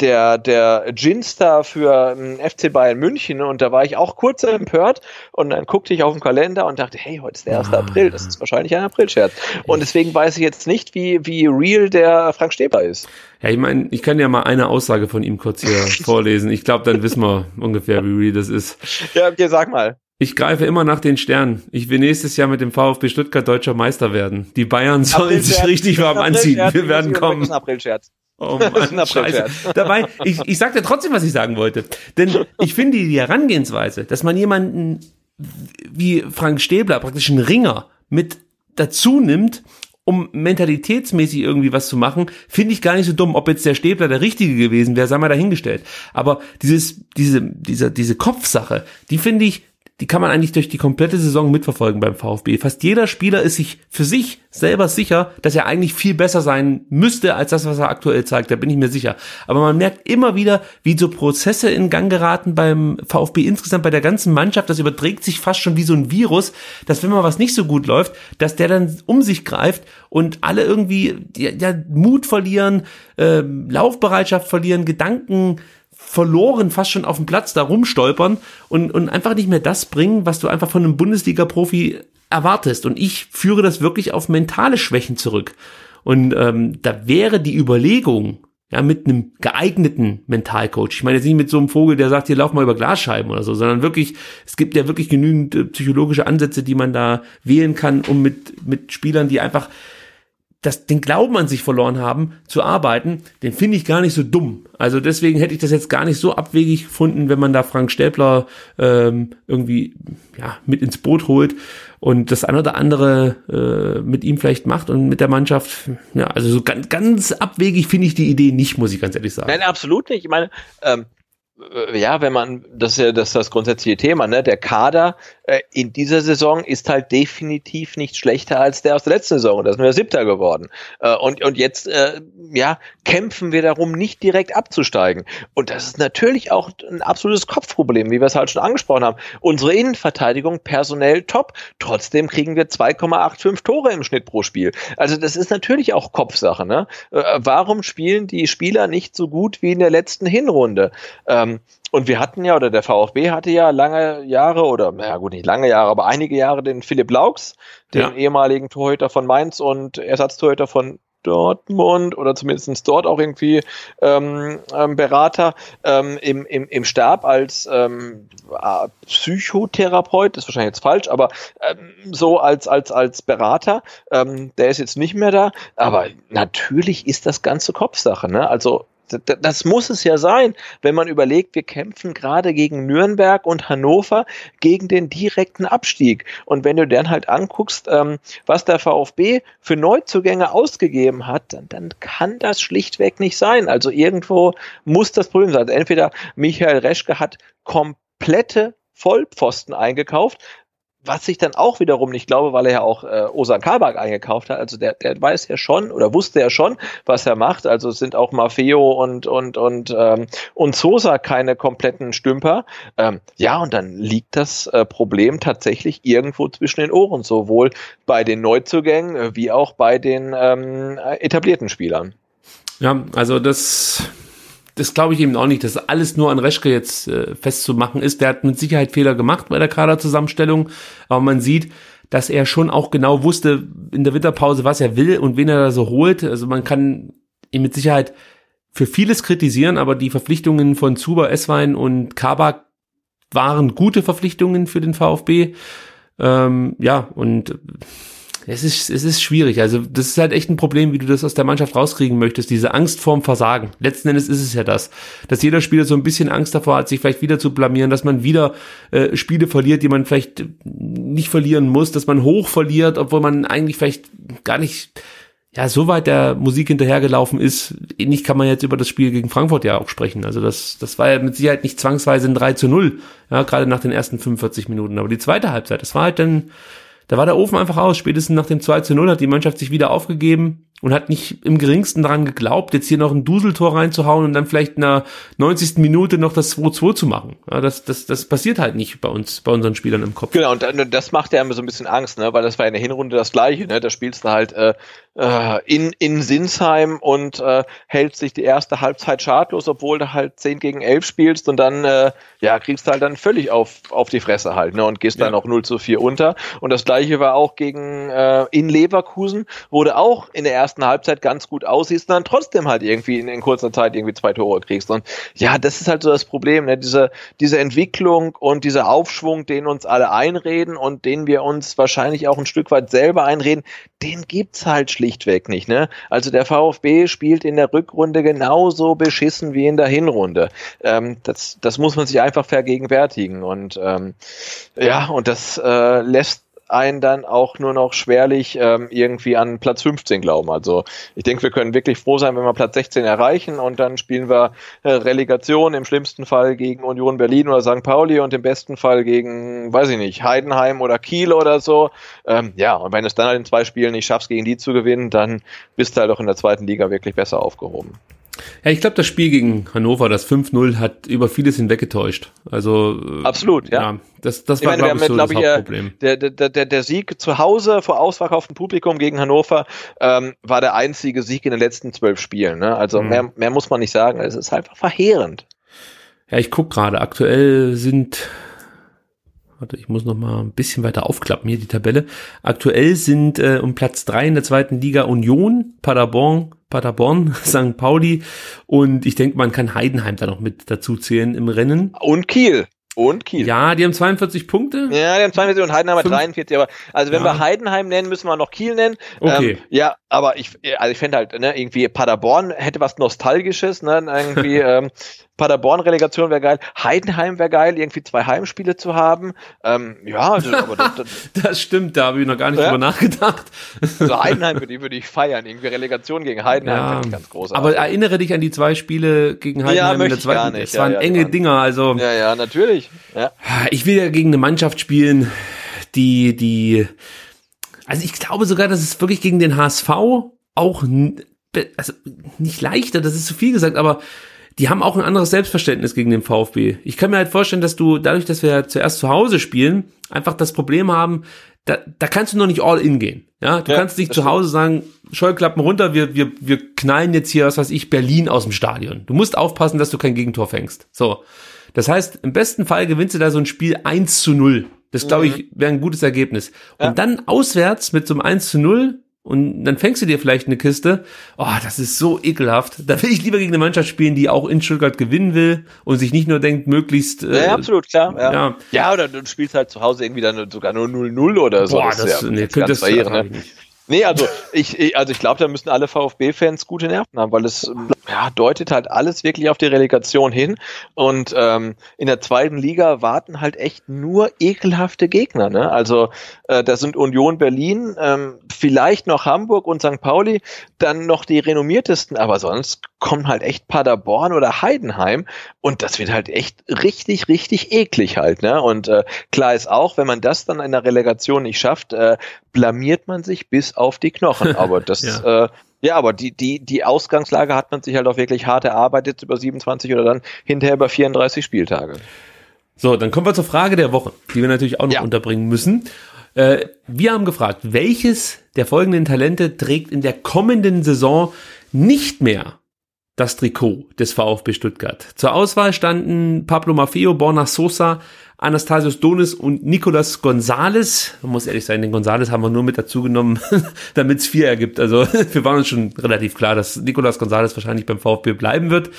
der, der Ginstar für ähm, FC Bayern München und da war ich auch kurz empört und dann guckte ich auf den Kalender und dachte, hey, heute ist der 1. Ah. April, das ist wahrscheinlich ein Aprilscherz. Und deswegen weiß ich jetzt nicht, wie, wie real der Frank Steber ist. Ja, ich meine, ich kann ja mal eine Aussage von ihm kurz hier <laughs> vorlesen. Ich glaube, dann wissen wir ungefähr, wie real das ist. Ja, okay, sag mal. Ich greife immer nach den Sternen. Ich will nächstes Jahr mit dem VfB Stuttgart deutscher Meister werden. Die Bayern sollen sich richtig warm anziehen. Wir werden kommen. Aprilscherz. Oh <laughs> Mann, scheiße. Dabei, ich, ich sag dir trotzdem, was ich sagen wollte. Denn ich finde die Herangehensweise, dass man jemanden wie Frank Stäbler, praktisch einen Ringer, mit dazu nimmt, um mentalitätsmäßig irgendwie was zu machen, finde ich gar nicht so dumm. Ob jetzt der Stäbler der Richtige gewesen wäre, sei mal dahingestellt. Aber dieses, diese, diese, diese Kopfsache, die finde ich die kann man eigentlich durch die komplette Saison mitverfolgen beim VfB. Fast jeder Spieler ist sich für sich selber sicher, dass er eigentlich viel besser sein müsste als das, was er aktuell zeigt. Da bin ich mir sicher. Aber man merkt immer wieder, wie so Prozesse in Gang geraten beim VfB insgesamt, bei der ganzen Mannschaft. Das überträgt sich fast schon wie so ein Virus, dass wenn mal was nicht so gut läuft, dass der dann um sich greift und alle irgendwie ja, ja Mut verlieren, äh, Laufbereitschaft verlieren, Gedanken verloren fast schon auf dem Platz da rumstolpern und, und einfach nicht mehr das bringen, was du einfach von einem Bundesliga-Profi erwartest. Und ich führe das wirklich auf mentale Schwächen zurück. Und ähm, da wäre die Überlegung, ja, mit einem geeigneten Mentalcoach. Ich meine jetzt nicht mit so einem Vogel, der sagt, hier lauf mal über Glasscheiben oder so, sondern wirklich, es gibt ja wirklich genügend äh, psychologische Ansätze, die man da wählen kann, um mit, mit Spielern, die einfach das, den Glauben an sich verloren haben, zu arbeiten, den finde ich gar nicht so dumm. Also deswegen hätte ich das jetzt gar nicht so abwegig gefunden, wenn man da Frank Stäbler ähm, irgendwie ja, mit ins Boot holt und das eine oder andere äh, mit ihm vielleicht macht und mit der Mannschaft. Ja, also so ganz, ganz abwegig finde ich die Idee nicht, muss ich ganz ehrlich sagen. Nein, absolut nicht. Ich meine, ähm, äh, ja, wenn man, das ist ja das, das grundsätzliche Thema, ne? Der Kader in dieser Saison ist halt definitiv nicht schlechter als der aus der letzten Saison. Da sind wir Siebter geworden. Äh, und, und jetzt, äh, ja, kämpfen wir darum, nicht direkt abzusteigen. Und das ist natürlich auch ein absolutes Kopfproblem, wie wir es halt schon angesprochen haben. Unsere Innenverteidigung personell top. Trotzdem kriegen wir 2,85 Tore im Schnitt pro Spiel. Also das ist natürlich auch Kopfsache, ne? Äh, warum spielen die Spieler nicht so gut wie in der letzten Hinrunde? Und wir hatten ja, oder der VfB hatte ja lange Jahre, oder naja gut, nicht lange Jahre, aber einige Jahre den Philipp Laux, den ja. ehemaligen Torhüter von Mainz und Ersatztorhüter von Dortmund oder zumindest dort auch irgendwie ähm, ähm, Berater ähm, im, im, im Stab als ähm, Psychotherapeut, ist wahrscheinlich jetzt falsch, aber ähm, so als, als, als Berater, ähm, der ist jetzt nicht mehr da, aber natürlich ist das ganze Kopfsache, ne? Also das muss es ja sein, wenn man überlegt, wir kämpfen gerade gegen Nürnberg und Hannover gegen den direkten Abstieg. Und wenn du dann halt anguckst, ähm, was der VfB für Neuzugänge ausgegeben hat, dann, kann das schlichtweg nicht sein. Also irgendwo muss das Problem sein. Entweder Michael Reschke hat komplette Vollpfosten eingekauft, was ich dann auch wiederum nicht glaube, weil er ja auch äh, Osan Kabak eingekauft hat. Also der, der weiß ja schon oder wusste ja schon, was er macht. Also sind auch Maffeo und und und ähm, und Sosa keine kompletten Stümper. Ähm, ja, und dann liegt das äh, Problem tatsächlich irgendwo zwischen den Ohren, sowohl bei den Neuzugängen wie auch bei den ähm, etablierten Spielern. Ja, also das das glaube ich eben auch nicht, dass alles nur an Reschke jetzt äh, festzumachen ist. Der hat mit Sicherheit Fehler gemacht bei der Kaderzusammenstellung, aber man sieht, dass er schon auch genau wusste in der Winterpause, was er will und wen er da so holt. Also man kann ihn mit Sicherheit für vieles kritisieren, aber die Verpflichtungen von Zuber, Esswein und Kabak waren gute Verpflichtungen für den VfB. Ähm, ja, und es ist, es ist schwierig. Also, das ist halt echt ein Problem, wie du das aus der Mannschaft rauskriegen möchtest. Diese Angst vorm Versagen. Letzten Endes ist es ja das. Dass jeder Spieler so ein bisschen Angst davor hat, sich vielleicht wieder zu blamieren, dass man wieder äh, Spiele verliert, die man vielleicht nicht verlieren muss, dass man hoch verliert, obwohl man eigentlich vielleicht gar nicht ja, so weit der Musik hinterhergelaufen ist, ähnlich kann man jetzt über das Spiel gegen Frankfurt ja auch sprechen. Also das, das war ja mit Sicherheit nicht zwangsweise ein 3 zu 0, ja, gerade nach den ersten 45 Minuten. Aber die zweite Halbzeit, das war halt dann da war der Ofen einfach aus. Spätestens nach dem 2 zu 0 hat die Mannschaft sich wieder aufgegeben und hat nicht im geringsten daran geglaubt, jetzt hier noch ein Duseltor reinzuhauen und dann vielleicht in der 90. Minute noch das 2-2 zu machen. Ja, das, das, das passiert halt nicht bei uns, bei unseren Spielern im Kopf. Genau, und das macht ja immer so ein bisschen Angst, ne? weil das war in der Hinrunde das Gleiche. Ne? Da spielst du halt äh, äh, in, in Sinsheim und äh, hältst sich die erste Halbzeit schadlos, obwohl du halt 10 gegen 11 spielst und dann äh, ja, kriegst du halt dann völlig auf, auf die Fresse halt ne? und gehst ja. dann auch 0 zu 4 unter. Und das Gleiche war auch gegen äh, in Leverkusen, wurde auch in der ersten ersten Halbzeit ganz gut aussiehst und dann trotzdem halt irgendwie in, in kurzer Zeit irgendwie zwei Tore kriegst. Und ja, das ist halt so das Problem, ne? diese, diese Entwicklung und dieser Aufschwung, den uns alle einreden und den wir uns wahrscheinlich auch ein Stück weit selber einreden, den gibt's halt schlichtweg nicht. Ne? Also der VfB spielt in der Rückrunde genauso beschissen wie in der Hinrunde. Ähm, das, das muss man sich einfach vergegenwärtigen. Und ähm, ja, und das äh, lässt einen dann auch nur noch schwerlich ähm, irgendwie an Platz 15 glauben. Also ich denke, wir können wirklich froh sein, wenn wir Platz 16 erreichen und dann spielen wir äh, Relegation im schlimmsten Fall gegen Union Berlin oder St. Pauli und im besten Fall gegen, weiß ich nicht, Heidenheim oder Kiel oder so. Ähm, ja, und wenn es dann halt in zwei Spielen nicht schaffst, gegen die zu gewinnen, dann bist du halt auch in der zweiten Liga wirklich besser aufgehoben. Ja, ich glaube, das Spiel gegen Hannover, das 5-0, hat über vieles hinweggetäuscht. Also äh, absolut, ja. ja das, das war, glaube ich, so glaub das ich, Hauptproblem. Der, der, der, der Sieg zu Hause vor ausverkauftem Publikum gegen Hannover ähm, war der einzige Sieg in den letzten zwölf Spielen. Ne? Also mhm. mehr, mehr muss man nicht sagen. Es ist einfach verheerend. Ja, ich guck gerade. Aktuell sind Warte, ich muss noch mal ein bisschen weiter aufklappen hier die Tabelle. Aktuell sind äh, um Platz drei in der zweiten Liga Union, Paderborn, Paderborn, <laughs> St. Pauli und ich denke, man kann Heidenheim da noch mit dazu zählen im Rennen. Und Kiel. Und Kiel. Ja, die haben 42 Punkte. Ja, die haben 42 und Heidenheim hat 43. Aber also wenn ja. wir Heidenheim nennen, müssen wir noch Kiel nennen. Okay. Ähm, ja, aber ich, also ich fände halt, ne, irgendwie Paderborn hätte was Nostalgisches, ne, irgendwie, <laughs> ähm, Paderborn-Relegation wäre geil, Heidenheim wäre geil, irgendwie zwei Heimspiele zu haben. Ähm, ja, also, <laughs> das, das, das, stimmt, da habe ich noch gar nicht ja? drüber nachgedacht. Also Heidenheim würde ich, würde ich feiern, irgendwie Relegation gegen Heidenheim ja, ich ganz großartig. Aber erinnere dich an die zwei Spiele gegen Heidenheim ja, in der zweiten. Es waren enge Dinger, also. Ja, ja, natürlich. Ja. Ich will ja gegen eine Mannschaft spielen, die, die, also ich glaube sogar, dass es wirklich gegen den HSV auch, also nicht leichter, das ist zu viel gesagt, aber die haben auch ein anderes Selbstverständnis gegen den VfB. Ich kann mir halt vorstellen, dass du dadurch, dass wir zuerst zu Hause spielen, einfach das Problem haben, da, da kannst du noch nicht all in gehen. Ja, du ja, kannst nicht zu Hause sagen, Scheuklappen runter, wir, wir, wir knallen jetzt hier, was weiß ich, Berlin aus dem Stadion. Du musst aufpassen, dass du kein Gegentor fängst. So. Das heißt, im besten Fall gewinnst du da so ein Spiel 1 zu 0. Das glaube ich mhm. wäre ein gutes Ergebnis. Und ja. dann auswärts mit so einem 1 zu 0 und dann fängst du dir vielleicht eine Kiste. Oh, das ist so ekelhaft. Da will ich lieber gegen eine Mannschaft spielen, die auch in Stuttgart gewinnen will und sich nicht nur denkt, möglichst. Äh, ja, absolut, klar. Ja. ja. ja, oder du spielst halt zu Hause irgendwie dann sogar nur 0-0 oder so. Boah, das, das, ja, nee, das, das ne? nicht. Nee, also ich, ich also ich glaube, da müssen alle VfB-Fans gute Nerven haben, weil es ja, deutet halt alles wirklich auf die Relegation hin. Und ähm, in der zweiten Liga warten halt echt nur ekelhafte Gegner. Ne? Also äh, da sind Union Berlin, ähm, vielleicht noch Hamburg und St. Pauli, dann noch die renommiertesten, aber sonst kommen halt echt Paderborn oder Heidenheim und das wird halt echt richtig, richtig eklig halt. Ne? Und äh, klar ist auch, wenn man das dann in der Relegation nicht schafft, äh, blamiert man sich bis auf die Knochen. <laughs> Aber das, ja. Äh, ja, aber die, die, die Ausgangslage hat man sich halt auch wirklich hart erarbeitet über 27 oder dann hinterher über 34 Spieltage. So, dann kommen wir zur Frage der Woche, die wir natürlich auch noch ja. unterbringen müssen. Äh, wir haben gefragt, welches der folgenden Talente trägt in der kommenden Saison nicht mehr das Trikot des VfB Stuttgart. Zur Auswahl standen Pablo Maffeo, Borna Sosa, Anastasios Donis und Nicolas Gonzales. Man muss ehrlich sein, den Gonzales haben wir nur mit dazu genommen, <laughs> damit es vier ergibt. Also <laughs> wir waren uns schon relativ klar, dass Nicolas Gonzales wahrscheinlich beim VfB bleiben wird.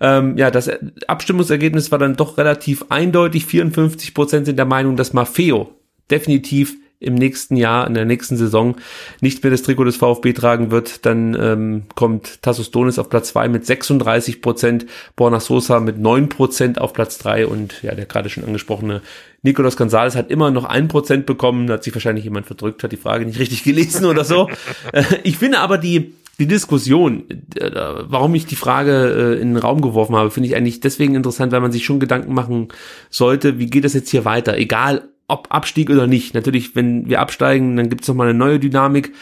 Ähm, ja, das Abstimmungsergebnis war dann doch relativ eindeutig. 54 Prozent sind der Meinung, dass Maffeo definitiv im nächsten Jahr, in der nächsten Saison nicht mehr das Trikot des VfB tragen wird, dann ähm, kommt Tassos Donis auf Platz zwei mit 36 Prozent, Borna Sosa mit 9 Prozent auf Platz drei und ja, der gerade schon angesprochene Nicolas Gonzalez hat immer noch ein Prozent bekommen, hat sich wahrscheinlich jemand verdrückt, hat die Frage nicht richtig gelesen oder so. <laughs> Äh, ich finde aber die, die Diskussion, äh, warum ich die Frage äh, in den Raum geworfen habe, finde ich eigentlich deswegen interessant, weil man sich schon Gedanken machen sollte, wie geht das jetzt hier weiter? Egal, ob Abstieg oder nicht. Natürlich, wenn wir absteigen, dann gibt es nochmal eine neue Dynamik,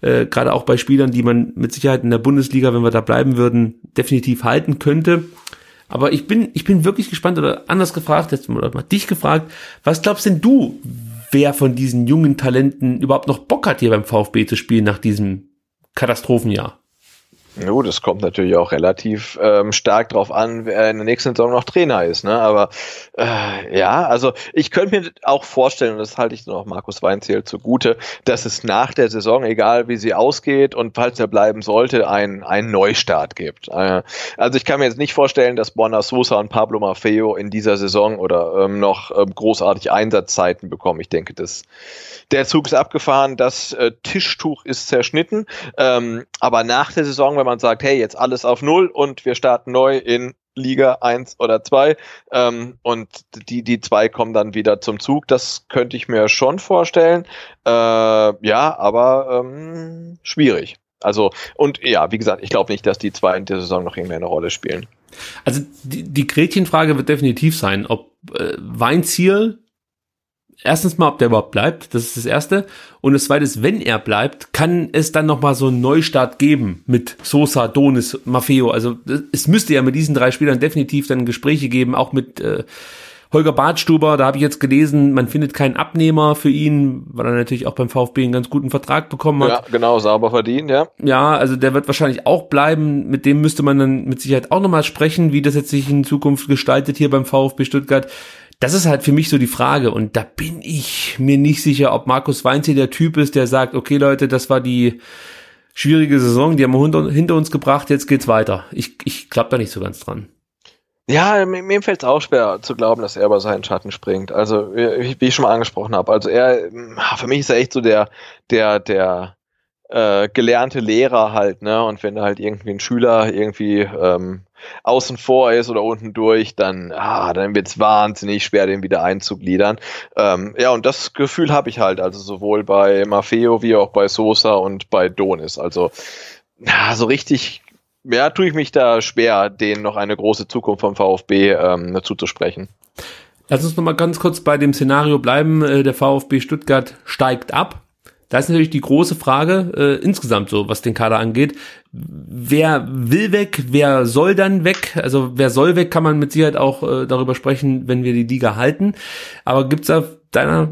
äh, gerade auch bei Spielern, die man mit Sicherheit in der Bundesliga, wenn wir da bleiben würden, definitiv halten könnte. Aber ich bin, ich bin wirklich gespannt oder anders gefragt, jetzt mal, mal dich gefragt, was glaubst denn du, wer von diesen jungen Talenten überhaupt noch Bock hat, hier beim VfB zu spielen nach diesem Katastrophenjahr? Jo, das kommt natürlich auch relativ ähm, stark drauf an, wer in der nächsten Saison noch Trainer ist. Ne? Aber äh, ja, also ich könnte mir auch vorstellen, und das halte ich auch Markus Weinzierl zugute, dass es nach der Saison, egal wie sie ausgeht und falls er bleiben sollte, ein, ein Neustart gibt. Äh, also ich kann mir jetzt nicht vorstellen, dass Borna Sosa und Pablo Maffeo in dieser Saison oder ähm, noch ähm, großartig Einsatzzeiten bekommen. Ich denke, das der Zug ist abgefahren, das äh, Tischtuch ist zerschnitten. Ähm, aber nach der Saison, wenn man sagt, hey, jetzt alles auf Null und wir starten neu in Liga 1 oder 2. Ähm, und die, die zwei kommen dann wieder zum Zug. Das könnte ich mir schon vorstellen. Äh, ja, aber ähm, schwierig. Also, und ja, wie gesagt, ich glaube nicht, dass die zwei in der Saison noch irgendwie eine Rolle spielen. Also die, die Gretchenfrage wird definitiv sein, ob äh, Weinziel erstens mal, ob der überhaupt bleibt, das ist das Erste. Und das Zweite ist, wenn er bleibt, kann es dann nochmal so einen Neustart geben mit Sosa, Donis, Maffeo. Also es müsste ja mit diesen drei Spielern definitiv dann Gespräche geben, auch mit äh, Holger Badstuber, da habe ich jetzt gelesen, man findet keinen Abnehmer für ihn, weil er natürlich auch beim VfB einen ganz guten Vertrag bekommen hat. Ja, genau, sauber verdient, ja. Ja, also der wird wahrscheinlich auch bleiben. Mit dem müsste man dann mit Sicherheit auch nochmal sprechen, wie das jetzt sich in Zukunft gestaltet hier beim VfB Stuttgart. Das ist halt für mich so die Frage und da bin ich mir nicht sicher, ob Markus Weinzel der Typ ist, der sagt, okay Leute, das war die schwierige Saison, die haben wir hinter uns gebracht, jetzt geht's weiter. Ich, ich glaube da nicht so ganz dran. Ja, mir fällt es auch schwer zu glauben, dass er über seinen Schatten springt. Also, wie ich schon mal angesprochen habe, also er, für mich ist er echt so der, der, der äh, gelernte Lehrer halt, ne? Und wenn halt irgendwie ein Schüler irgendwie ähm, außen vor ist oder unten durch, dann, ah, dann wird's wahnsinnig schwer, den wieder einzugliedern. Ähm, ja, und das Gefühl habe ich halt, also sowohl bei Maffeo wie auch bei Sosa und bei Donis. Also, na, so richtig ja, tue ich mich da schwer, denen noch eine große Zukunft vom VfB ähm, zuzusprechen. Lass uns noch mal ganz kurz bei dem Szenario bleiben. Äh, der VfB Stuttgart steigt ab. Da ist natürlich die große Frage äh, insgesamt so, was den Kader angeht. Wer will weg? Wer soll dann weg? Also wer soll weg, kann man mit Sicherheit auch äh, darüber sprechen, wenn wir die Liga halten. Aber gibt's da deiner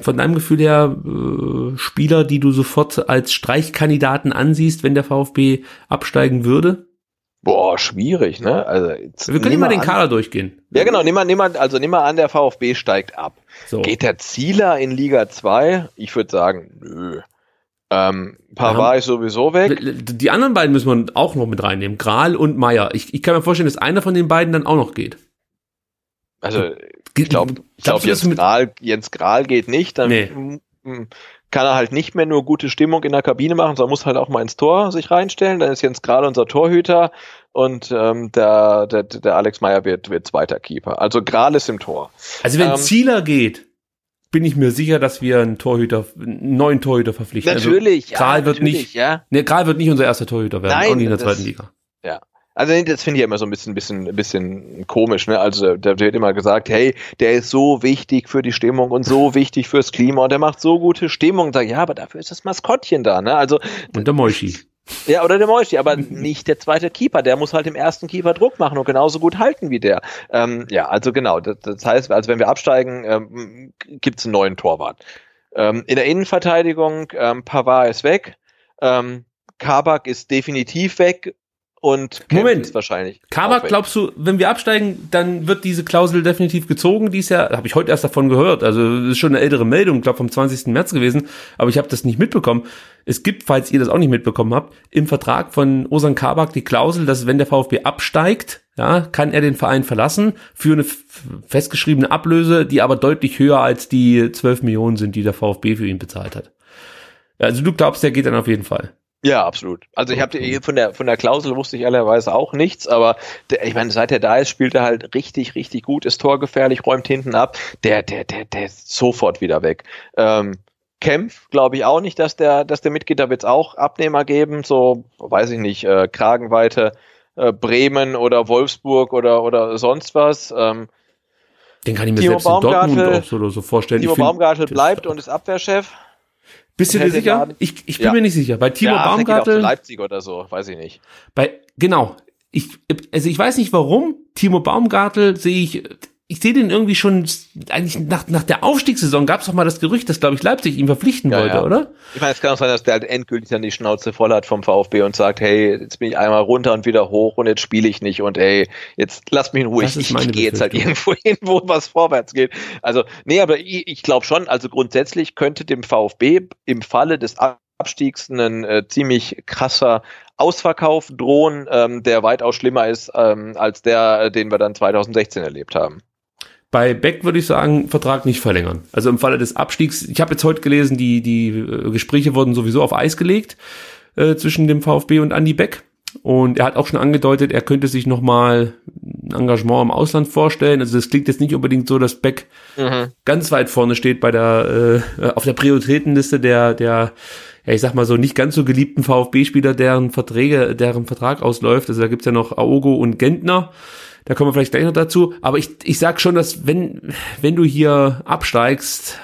von deinem Gefühl her äh, Spieler, die du sofort als Streichkandidaten ansiehst, wenn der VfB absteigen würde? Boah, schwierig, ne? Also wir können mal den an. Kader durchgehen. Ja, genau, nimm mal, nimm mal, also nimm mal an, der VfB steigt ab. So. Geht der Zieler in Liga 2? Ich würde sagen, nö. Ähm, Pavard ist sowieso weg. Die anderen beiden müssen wir auch noch mit reinnehmen. Gral und Meier. Ich, ich kann mir vorstellen, dass einer von den beiden dann auch noch geht. Also ich glaube, glaub, Jens, Gral, Jens Gral geht nicht. Dann nee. kann er halt nicht mehr nur gute Stimmung in der Kabine machen, sondern muss halt auch mal ins Tor sich reinstellen. Dann ist Jens Gral unser Torhüter und ähm, der, der, der Alex Meyer wird, wird zweiter Keeper. Also Gral ist im Tor. Also wenn ähm, Zieler geht, bin ich mir sicher, dass wir einen Torhüter, einen neuen Torhüter verpflichten. Also natürlich, also, Kral ja, wird nicht, ja. Ne, Kral wird nicht unser erster Torhüter werden, Nein, auch nicht in der zweiten Liga. Ja, also das finde ich ja immer so ein bisschen, bisschen, bisschen komisch. Ne? Also da wird immer gesagt, hey, der ist so wichtig für die Stimmung und so <laughs> wichtig fürs Klima und der macht so gute Stimmung. Und sag, ja, aber dafür ist das Maskottchen da. Ne? Also und der Moischi. Ja, oder der Moischi, aber nicht der zweite Keeper. Der muss halt im ersten Keeper Druck machen und genauso gut halten wie der. Ähm, ja, also genau. Das, das, heißt, also wenn wir absteigen, ähm, gibt es einen neuen Torwart. Ähm, in der Innenverteidigung, ähm, Pavard ist weg. Ähm, Kabak ist definitiv weg und Moment, wahrscheinlich. Kabak, glaubst du, wenn wir absteigen, dann wird diese Klausel definitiv gezogen dies Jahr? Habe ich heute erst davon gehört. Also das ist schon eine ältere Meldung, glaube vom 20. März gewesen, aber ich habe das nicht mitbekommen. Es gibt, falls ihr das auch nicht mitbekommen habt, im Vertrag von Osan Kabak die Klausel, dass wenn der VfB absteigt, ja, kann er den Verein verlassen für eine festgeschriebene Ablöse, die aber deutlich höher als die 12 Millionen sind, die der VfB für ihn bezahlt hat. Also du glaubst, der geht dann auf jeden Fall. Ja, absolut. Also ich habe von der von der Klausel wusste ich allerweise auch nichts, aber der, ich meine, seit er da ist, spielt er halt richtig, richtig gut, ist torgefährlich, räumt hinten ab. Der, der, der, der ist sofort wieder weg. Ähm, Kempf glaube ich auch nicht, dass der, dass der mitgeht. Da wird es auch Abnehmer geben, so weiß ich nicht, äh, Kragenweite, äh, Bremen oder Wolfsburg oder oder sonst was. Ähm, Den kann ich mir Timo selbst in Dortmund auch so, so vorstellen. Timo Baumgartel bleibt und ist Abwehrchef. Bist du dir sicher? Ich, ich bin ja. mir nicht sicher. Bei Timo ja, Baumgartel. Leipzig oder so, weiß ich nicht. Bei, genau. Ich, also ich weiß nicht warum. Timo Baumgartel sehe ich ich sehe den irgendwie schon, eigentlich nach, nach der Aufstiegssaison gab es doch mal das Gerücht, dass, glaube ich, Leipzig ihn verpflichten ja, wollte, ja. oder? Ich meine, es kann auch sein, dass der halt endgültig dann die Schnauze voll hat vom VfB und sagt, hey, jetzt bin ich einmal runter und wieder hoch und jetzt spiele ich nicht und hey, jetzt lass mich in Ruhe, ich, ich gehe jetzt halt irgendwo <laughs> hin, wo was vorwärts geht. Also, nee, aber ich, ich glaube schon, also grundsätzlich könnte dem VfB im Falle des Abstiegs ein äh, ziemlich krasser Ausverkauf drohen, ähm, der weitaus schlimmer ist ähm, als der, den wir dann 2016 erlebt haben. Bei Beck würde ich sagen, Vertrag nicht verlängern. Also im Falle des Abstiegs, ich habe jetzt heute gelesen, die, die äh, Gespräche wurden sowieso auf Eis gelegt äh, zwischen dem VfB und Andy Beck. Und er hat auch schon angedeutet, er könnte sich nochmal ein Engagement im Ausland vorstellen. Also das klingt jetzt nicht unbedingt so, dass Beck mhm. ganz weit vorne steht bei der äh, auf der Prioritätenliste der der ja, ich sag mal so nicht ganz so geliebten VfB-Spieler, deren Verträge, deren Vertrag ausläuft. Also da gibt's ja noch Aogo und Gentner. Da kommen wir vielleicht gleich noch dazu. Aber ich, ich sag schon, dass wenn, wenn du hier absteigst,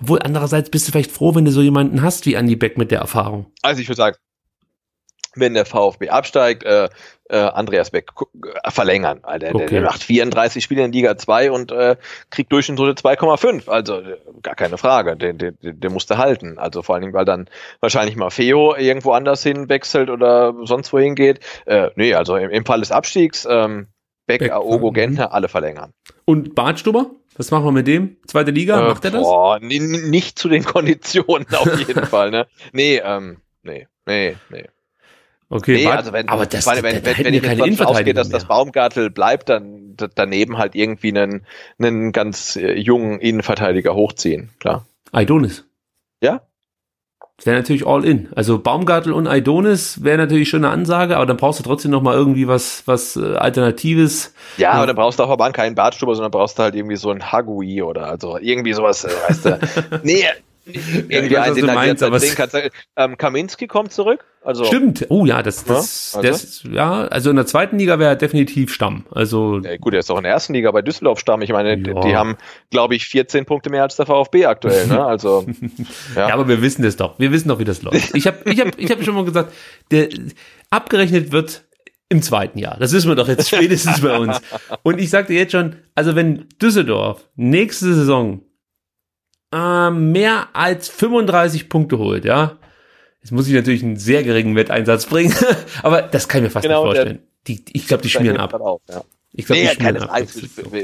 obwohl andererseits bist du vielleicht froh, wenn du so jemanden hast wie Andy Beck mit der Erfahrung. Also ich würde sagen, wenn der VfB absteigt, äh, äh, Andreas Beck äh, verlängern. Also der, okay. der, macht 34 Spiele in Liga 2 und äh, kriegt Durchschnittsnote 2,5. Also äh, gar keine Frage, den, den, den musste halten. Also vor allen Dingen, weil dann wahrscheinlich mal Feo irgendwo anders hin wechselt oder sonst wohin geht. Äh, nee, also im, im Fall des Abstiegs, ähm, Beck, Beck Aogo. Gentner, alle verlängern. Und Bartstuber? Was machen wir mit dem? Zweite Liga? Äh, Macht er das? Boah, nicht zu den <laughs> Konditionen auf jeden <laughs> Fall. Ne? Nee, ähm, nee, nee, nee. Okay, nee, also wenn, aber das, meine, wenn, wenn, wenn ich davon ausgehe, dass mehr. das Baumgartel bleibt, dann daneben halt irgendwie einen, einen ganz äh, jungen Innenverteidiger hochziehen, klar. Aidonis. Ja? Das wäre natürlich all in. Also Baumgartel und Aidonis wäre natürlich schon eine Ansage, aber dann brauchst du trotzdem noch mal irgendwie was, was äh, Alternatives. Ja, aber dann brauchst du auch aber keinen Bartstuber, sondern brauchst du halt irgendwie so ein Hagui oder also irgendwie sowas, äh, weißt du. <laughs> nee, <laughs> irgendwie ja, einen, den meinst, sehen kannst. Ähm, Kaminski kommt zurück. Also, Stimmt. Oh ja, das, das, ja, also? das, ja, also in der zweiten Liga wäre er definitiv Stamm. Also ja, gut, er ist auch in der ersten Liga bei Düsseldorf Stamm. Ich meine, ja. die, haben, glaube ich, 14 Punkte mehr als der VfB aktuell. Ne? Also <laughs> ja. ja, aber wir wissen das doch. Wir wissen doch, wie das läuft. Ich habe, ich habe, ich habe schon mal gesagt, der abgerechnet wird im zweiten Jahr. Das wissen wir doch jetzt <laughs> spätestens bei uns. Und ich sagte jetzt schon, also wenn Düsseldorf nächste Saison äh, mehr als 35 Punkte holt, ja. Jetzt muss ich natürlich einen sehr geringen Wetteinsatz bringen, <laughs> aber das kann ich mir fast genau, nicht vorstellen. Die, ich glaube, die schmieren ab. Auf, ja. Ich glaube, nee, keine Frage,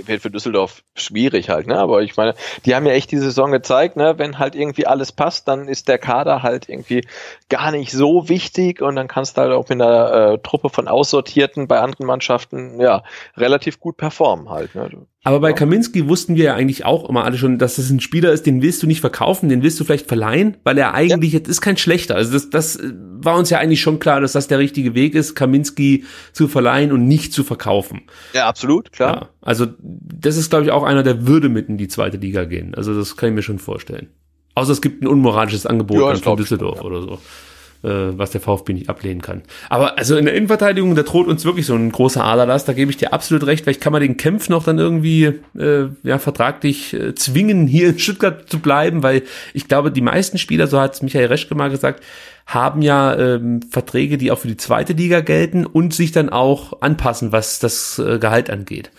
wird für Düsseldorf schwierig halt, ne? Aber ich meine, die haben ja echt die Saison gezeigt, ne? Wenn halt irgendwie alles passt, dann ist der Kader halt irgendwie gar nicht so wichtig und dann kannst du halt auch mit einer äh, Truppe von Aussortierten bei anderen Mannschaften ja relativ gut performen halt. Ne? Aber bei Kaminski wussten wir ja eigentlich auch immer alle schon, dass das ein Spieler ist, den willst du nicht verkaufen, den willst du vielleicht verleihen, weil er eigentlich, ja. jetzt ist kein schlechter. Also das, das äh, war uns ja eigentlich schon klar, dass das der richtige Weg ist, Kaminski zu verleihen und nicht zu verkaufen. Ja, absolut, klar. Ja, also das ist, glaube ich, auch einer, der würde mit in die zweite Liga gehen. Also das kann ich mir schon vorstellen. Außer es gibt ein unmoralisches Angebot ja, von Düsseldorf ja. oder so was der VfB nicht ablehnen kann. Aber also in der Innenverteidigung, da droht uns wirklich so ein großer Aderlass, da gebe ich dir absolut recht. Vielleicht kann man den Kämpf noch dann irgendwie äh, ja, vertraglich äh, zwingen, hier in Stuttgart zu bleiben, weil ich glaube, die meisten Spieler, so hat es Michael Reschke mal gesagt, haben ja ähm, Verträge, die auch für die zweite Liga gelten und sich dann auch anpassen, was das äh, Gehalt angeht.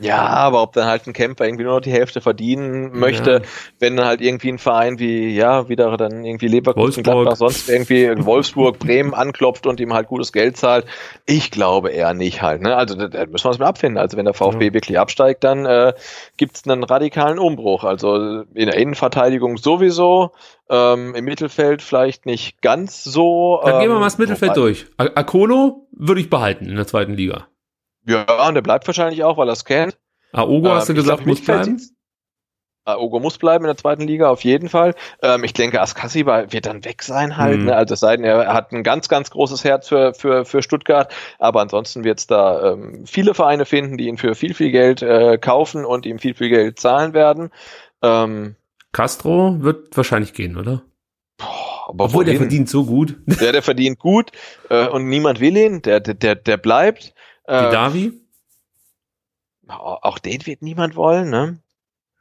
Ja, aber ob dann halt ein Camper irgendwie nur noch die Hälfte verdienen möchte, ja. wenn dann halt irgendwie ein Verein wie, ja, wieder dann irgendwie Leverkusen, Wolfsburg. Gladbach, sonst irgendwie Wolfsburg, Bremen anklopft und ihm halt gutes Geld zahlt. Ich glaube eher nicht halt, ne? Also da, da müssen wir uns mal abfinden. Also wenn der VfB ja. wirklich absteigt, dann äh, gibt einen radikalen Umbruch. Also in der Innenverteidigung sowieso, ähm, im Mittelfeld vielleicht nicht ganz so. Dann ähm, gehen wir ähm, mal das Mittelfeld durch. Akolo würde ich behalten in der zweiten Liga. Ja, und der bleibt wahrscheinlich auch, weil er es kennt. Aogo, ähm, hast du gesagt, muss bleiben? Aogo muss bleiben in der zweiten Liga, auf jeden Fall. Ähm, ich denke, Askassi wird dann weg sein halt. Mhm. Ne? Also es sei denn, er hat ein ganz, ganz großes Herz für, für, für Stuttgart. Aber ansonsten wird es da ähm, viele Vereine finden, die ihn für viel, viel Geld äh, kaufen und ihm viel, viel Geld zahlen werden. Ähm, Castro wird wahrscheinlich gehen, oder? Boah, Obwohl, wohin? der verdient so gut. Der, der verdient gut äh, und niemand will ihn. Der, der, der bleibt. Die äh, Davi? Auch den wird niemand wollen, ne?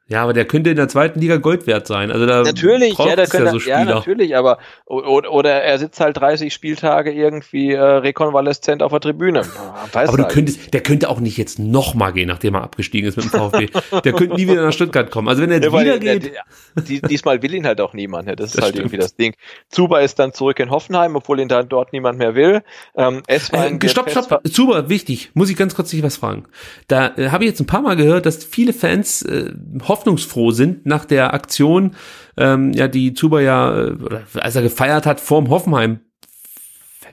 Ja, aber der könnte in der zweiten Liga Gold wert sein. Also da natürlich, ja, der könnte, ja, so ja, natürlich, aber oder, oder er sitzt halt 30 Spieltage irgendwie äh, rekonvaleszent auf der Tribüne. <laughs> Weiß aber du könntest, der könnte auch nicht jetzt noch mal gehen, nachdem er abgestiegen ist mit dem VfB. der könnte nie wieder nach Stuttgart kommen. Also wenn er ja, wieder geht, der, der, diesmal will ihn halt auch niemand. Ne? Das, <laughs> das ist halt stimmt. irgendwie das Ding. Zuba ist dann zurück in Hoffenheim, obwohl ihn dann dort niemand mehr will. Ähm, es äh, stopp, stopp, Zuba, wichtig. Muss ich ganz kurz dich was fragen. Da äh, habe ich jetzt ein paar Mal gehört, dass viele Fans äh, hoffnungsfroh sind nach der Aktion, ähm, ja, die Zuba ja, äh, als er gefeiert hat, vorm Hoffenheim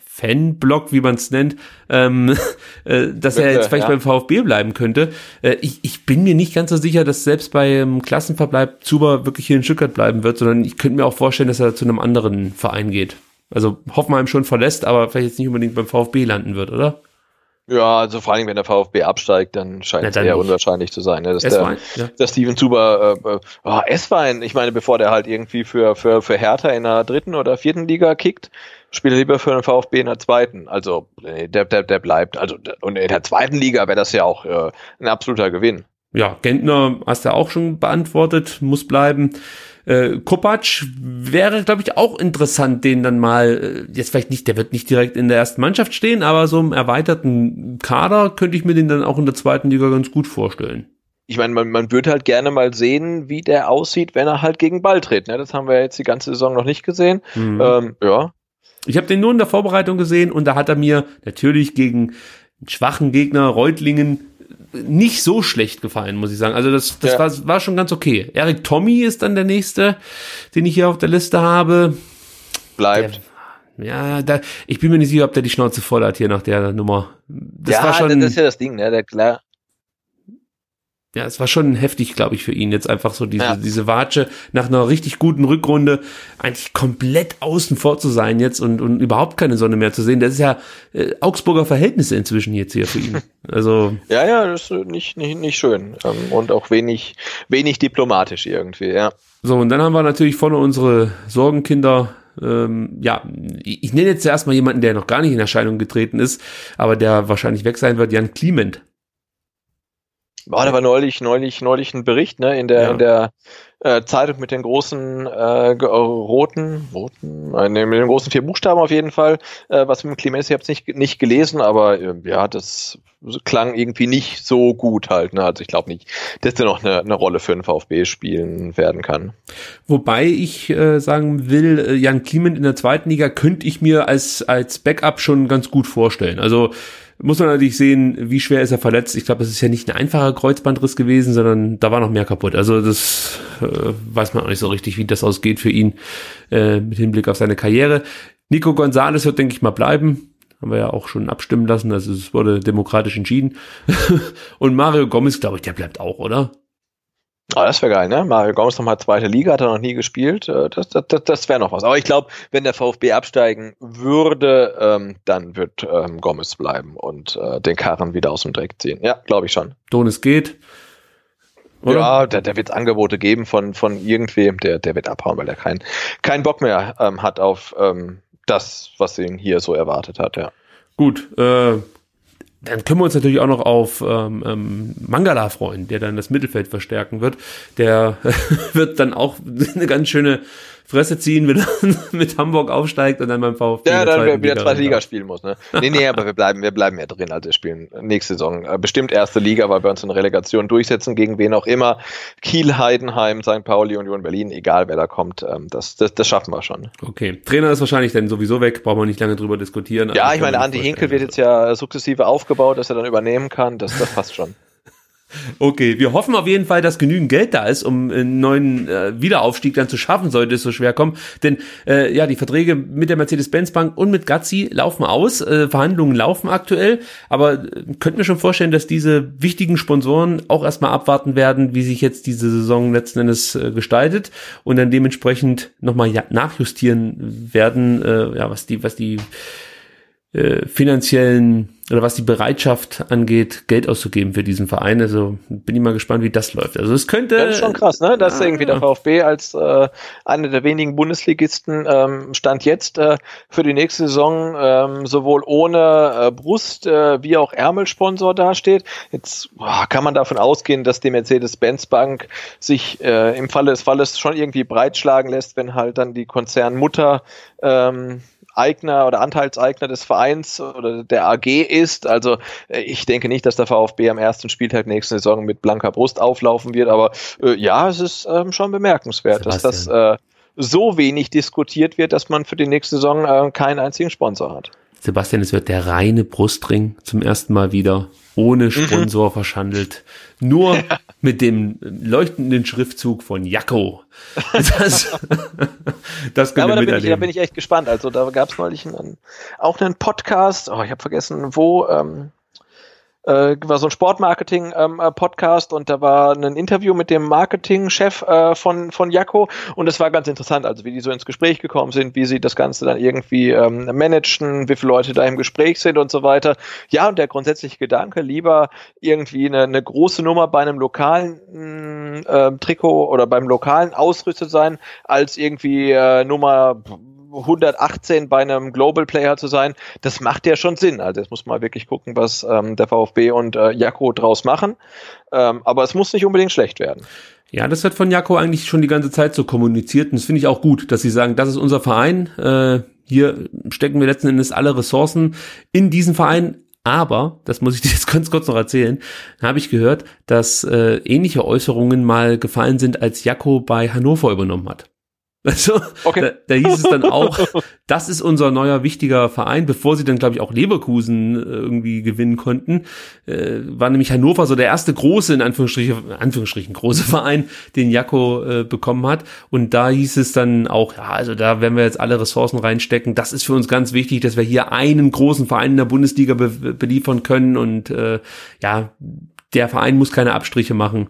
Fanblock, wie man es nennt, ähm, <laughs> äh, dass er jetzt vielleicht ja. beim VfB bleiben könnte. Äh, ich, ich bin mir nicht ganz so sicher, dass selbst beim Klassenverbleib Zuba wirklich hier in Stuttgart bleiben wird, sondern ich könnte mir auch vorstellen, dass er zu einem anderen Verein geht. Also Hoffenheim schon verlässt, aber vielleicht jetzt nicht unbedingt beim VfB landen wird, oder? Ja, also vor allem, wenn der VfB absteigt, dann scheint es eher nicht. unwahrscheinlich zu sein, ne? dass, der, ja. dass Steven Zuber, äh, oh, S-Wein, ich meine, bevor der halt irgendwie für, für, für Hertha in der dritten oder vierten Liga kickt, spielt er lieber für den VfB in der zweiten. Also der, der, der bleibt. Also und in der zweiten Liga wäre das ja auch äh, ein absoluter Gewinn. Ja, Gentner hast du auch schon beantwortet, muss bleiben. Äh, Kopac wäre, glaube ich, auch interessant, den dann mal, äh, jetzt vielleicht nicht, der wird nicht direkt in der ersten Mannschaft stehen, aber so im erweiterten Kader könnte ich mir den dann auch in der zweiten Liga ganz gut vorstellen. Ich meine, man, man würde halt gerne mal sehen, wie der aussieht, wenn er halt gegen Ball tritt. Ne? Das haben wir jetzt die ganze Saison noch nicht gesehen. Mhm. Ähm, ja. Ich habe den nur in der Vorbereitung gesehen und da hat er mir natürlich gegen einen schwachen Gegner Reutlingen nicht so schlecht gefallen, muss ich sagen. Also das, das ja. war, war schon ganz okay. Eric Tommy ist dann der nächste, den ich hier auf der Liste habe. Bleibt. Der, ja, da, ich bin mir nicht sicher, ob der die Schnauze voll hat hier nach der Nummer. Das ja, war schon, das ist ja das Ding, ne? Der, klar, ja, es war schon heftig, glaube ich, für ihn jetzt einfach so diese, ja. diese Watsche nach einer richtig guten Rückrunde eigentlich komplett außen vor zu sein jetzt und, und überhaupt keine Sonne mehr zu sehen. Das ist ja äh, Augsburger Verhältnisse inzwischen jetzt hier für ihn. Also. ja, ja, das ist nicht, nicht, nicht schön ähm, und auch wenig, wenig diplomatisch irgendwie, ja. So, und dann haben wir natürlich vorne unsere Sorgenkinder ähm, ja, ich nenne jetzt erstmal jemanden, der noch gar nicht in Erscheinung getreten ist, aber der wahrscheinlich weg sein wird, Jan Kliment. War da war neulich, neulich, neulich ein Bericht, ne, in der, ja. in der äh, Zeitung mit den großen äh, roten, roten, äh, mit den großen vier Buchstaben auf jeden Fall, äh, was mit dem Clemens, ich habe es nicht, nicht gelesen, aber äh, ja, das klang irgendwie nicht so gut halt. Ne? Also ich glaube nicht, dass der noch eine, eine Rolle für den VfB spielen werden kann. Wobei ich äh, sagen will, äh, Jan Kliment in der zweiten Liga könnte ich mir als, als Backup schon ganz gut vorstellen. Also muss man natürlich sehen, wie schwer ist er verletzt. Ich glaube, es ist ja nicht ein einfacher Kreuzbandriss gewesen, sondern da war noch mehr kaputt. Also das äh, weiß man auch nicht so richtig, wie das ausgeht für ihn äh, mit Hinblick auf seine Karriere. Nico González wird, denke ich mal, bleiben. Haben wir ja auch schon abstimmen lassen. Also es wurde demokratisch entschieden. <laughs> Und Mario Gomez, glaube ich, der bleibt auch, oder? Ah, das wäre geil, ne? Mario Gomez nochmal zweite Liga, hat er noch nie gespielt. Äh, das, das, das, das wäre noch was. Aber ich glaube, wenn der VfB absteigen würde, ähm, dann wird ähm, Gomez bleiben und äh, den Karren wieder aus dem Dreck ziehen. Ja, glaube ich schon. Donis geht. Oder? Ja, der, der wird Angebote geben von, von irgendwem, der, der wird abhauen, weil er keinen keinen Bock mehr ähm, hat auf ähm, das, was ihn hier so erwartet hat, ja. Gut, äh, dann können wir uns natürlich auch noch auf ähm, ähm, Mangala freuen, der dann das Mittelfeld verstärken wird. Der <laughs> wird dann auch <laughs> eine ganz schöne Fresse ziehen, wenn er <laughs> mit Hamburg aufsteigt und dann beim VfB. Ja, dann wieder zweite Liga spielen muss. Ne? Nee, nee, aber wir bleiben, wir bleiben ja drin. Also wir spielen nächste Saison äh, bestimmt erste Liga, weil wir uns in Relegation durchsetzen, gegen wen auch immer. Kiel, Heidenheim, St. Pauli, Union Berlin, egal wer da kommt, ähm, das, das, das schaffen wir schon. Okay. Trainer ist wahrscheinlich dann sowieso weg, brauchen wir nicht lange drüber diskutieren. Ja, ich meine, Andi Hinkel wird jetzt ja sukzessive aufgebaut, dass er dann übernehmen kann. Das, das passt schon. <laughs> Okay, wir hoffen auf jeden Fall, dass genügend Geld da ist, um einen neuen äh, Wiederaufstieg dann zu schaffen, sollte es so schwer kommen. Denn äh, ja, die Verträge mit der Mercedes-Benz-Bank und mit Gazzi laufen aus, äh, Verhandlungen laufen aktuell, aber äh, könnten wir schon vorstellen, dass diese wichtigen Sponsoren auch erstmal abwarten werden, wie sich jetzt diese Saison letzten Endes äh, gestaltet und dann dementsprechend nochmal ja, nachjustieren werden, äh, ja, was die, was die äh, finanziellen oder was die Bereitschaft angeht, Geld auszugeben für diesen Verein. Also bin ich mal gespannt, wie das läuft. Also es könnte. Das ist schon krass, ne? Dass ah, irgendwie der VfB als äh, einer der wenigen Bundesligisten ähm, stand jetzt äh, für die nächste Saison ähm, sowohl ohne äh, Brust äh, wie auch Ärmelsponsor dasteht. Jetzt boah, kann man davon ausgehen, dass die Mercedes-Benz-Bank sich äh, im Falle des Falles schon irgendwie breitschlagen lässt, wenn halt dann die Konzernmutter ähm, Eigner oder Anteilseigner des Vereins oder der AG ist. Also äh, ich denke nicht, dass der VfB am ersten Spieltag nächste Saison mit blanker Brust auflaufen wird, aber äh, ja, es ist ähm, schon bemerkenswert, Sebastian. dass das äh, so wenig diskutiert wird, dass man für die nächste Saison äh, keinen einzigen Sponsor hat. Sebastian, es wird der reine Brustring zum ersten Mal wieder ohne mhm. Sponsor mhm. verschandelt. Nur <laughs> ja. mit dem leuchtenden Schriftzug von Jacko. Das, <laughs> das können ja, aber wir da bin, ich, da bin ich echt gespannt. Also da gab es neulich einen, auch einen Podcast, oh, ich habe vergessen, wo, ähm, äh, war so ein Sportmarketing-Podcast ähm, und da war ein Interview mit dem Marketingchef äh, von, von Jakko und das war ganz interessant, also wie die so ins Gespräch gekommen sind, wie sie das Ganze dann irgendwie ähm, managen, wie viele Leute da im Gespräch sind und so weiter. Ja, und der grundsätzliche Gedanke, lieber irgendwie eine, eine große Nummer bei einem lokalen äh, Trikot oder beim lokalen Ausrüster sein, als irgendwie äh, Nummer 118 bei einem Global Player zu sein, das macht ja schon Sinn. Also jetzt muss man wirklich gucken, was ähm, der VfB und äh, Jakko draus machen. Ähm, aber es muss nicht unbedingt schlecht werden. Ja, das wird von Jakko eigentlich schon die ganze Zeit so kommuniziert und das finde ich auch gut, dass sie sagen, das ist unser Verein. Äh, hier stecken wir letzten Endes alle Ressourcen in diesen Verein. Aber, das muss ich dir jetzt <laughs> ganz kurz noch erzählen, habe ich gehört, dass äh, ähnliche Äußerungen mal gefallen sind, als Jakko bei Hannover übernommen hat. <laughs> Also, okay. da, da hieß es dann auch, <laughs> das ist unser neuer wichtiger Verein, bevor sie dann, glaube ich, auch Leverkusen äh, irgendwie gewinnen konnten. Äh, war nämlich Hannover so der erste große, in Anführungsstrichen, Anführungsstrichen große Verein, den Jakko äh, bekommen hat. Und da hieß es dann auch, ja, also da werden wir jetzt alle Ressourcen reinstecken. Das ist für uns ganz wichtig, dass wir hier einen großen Verein in der Bundesliga be beliefern können. Und äh, ja, der Verein muss keine Abstriche machen.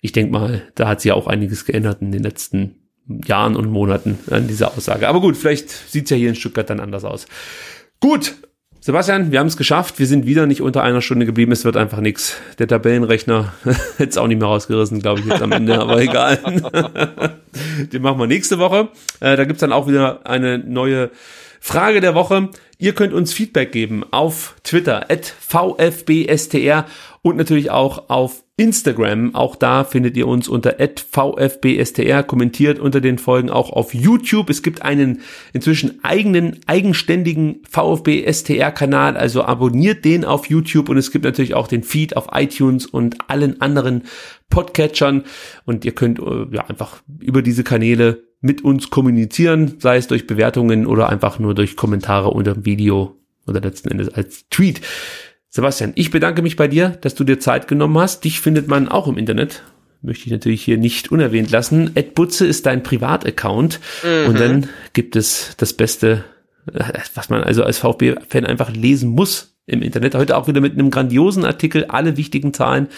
Ich denke mal, da hat sich auch einiges geändert in den letzten Jahren und Monaten an dieser Aussage. Aber gut, vielleicht sieht's ja hier in Stuttgart dann anders aus. Gut, Sebastian, wir haben es geschafft. Wir sind wieder nicht unter einer Stunde geblieben. Es wird einfach nichts. Der Tabellenrechner <laughs> hätte es auch nicht mehr rausgerissen, glaube ich, jetzt am Ende, aber egal. <laughs> Den machen wir nächste Woche. Äh, da gibt's dann auch wieder eine neue Frage der Woche. Ihr könnt uns Feedback geben auf Twitter, at VFBSTR und natürlich auch auf Instagram. Auch da findet ihr uns unter @vfbstr. Kommentiert unter den Folgen auch auf YouTube. Es gibt einen inzwischen eigenen, eigenständigen VfB STR Kanal. Also abonniert den auf YouTube und es gibt natürlich auch den Feed auf iTunes und allen anderen Podcatchern. Und ihr könnt äh, ja einfach über diese Kanäle mit uns kommunizieren, sei es durch Bewertungen oder einfach nur durch Kommentare unter dem Video oder letzten Endes als Tweet. Sebastian, ich bedanke mich bei dir, dass du dir Zeit genommen hast. Dich findet man auch im Internet. Möchte ich natürlich hier nicht unerwähnt lassen. Ed Butze ist dein Privataccount. Mhm. Und dann gibt es das Beste, äh, was man also als VfB-Fan einfach lesen muss im Internet. Heute auch wieder mit einem grandiosen Artikel, alle wichtigen Zahlen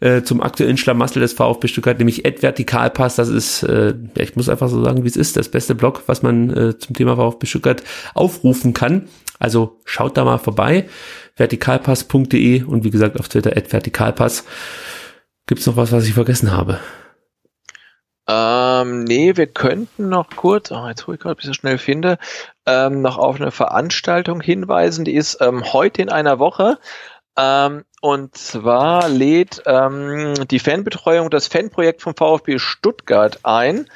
äh, zum aktuellen Schlamassel des VfB Stuttgart, nämlich Ed Vertikalpass. Das ist, äh, ich muss einfach so sagen, wie es ist, das beste Blog, was man äh, zum Thema VfB Stuttgart aufrufen kann. Also schaut da mal vorbei vertikalpass.de und wie gesagt auf Twitter at vertikalpass. Gibt es noch was, was ich vergessen habe? Ähm, nee, wir könnten noch kurz, oh, jetzt hole ich gerade, bis ich schnell finde, ähm, noch auf eine Veranstaltung hinweisen, die ist ähm, heute in einer Woche. Ähm, und zwar lädt ähm, die Fanbetreuung das Fanprojekt vom VfB Stuttgart ein.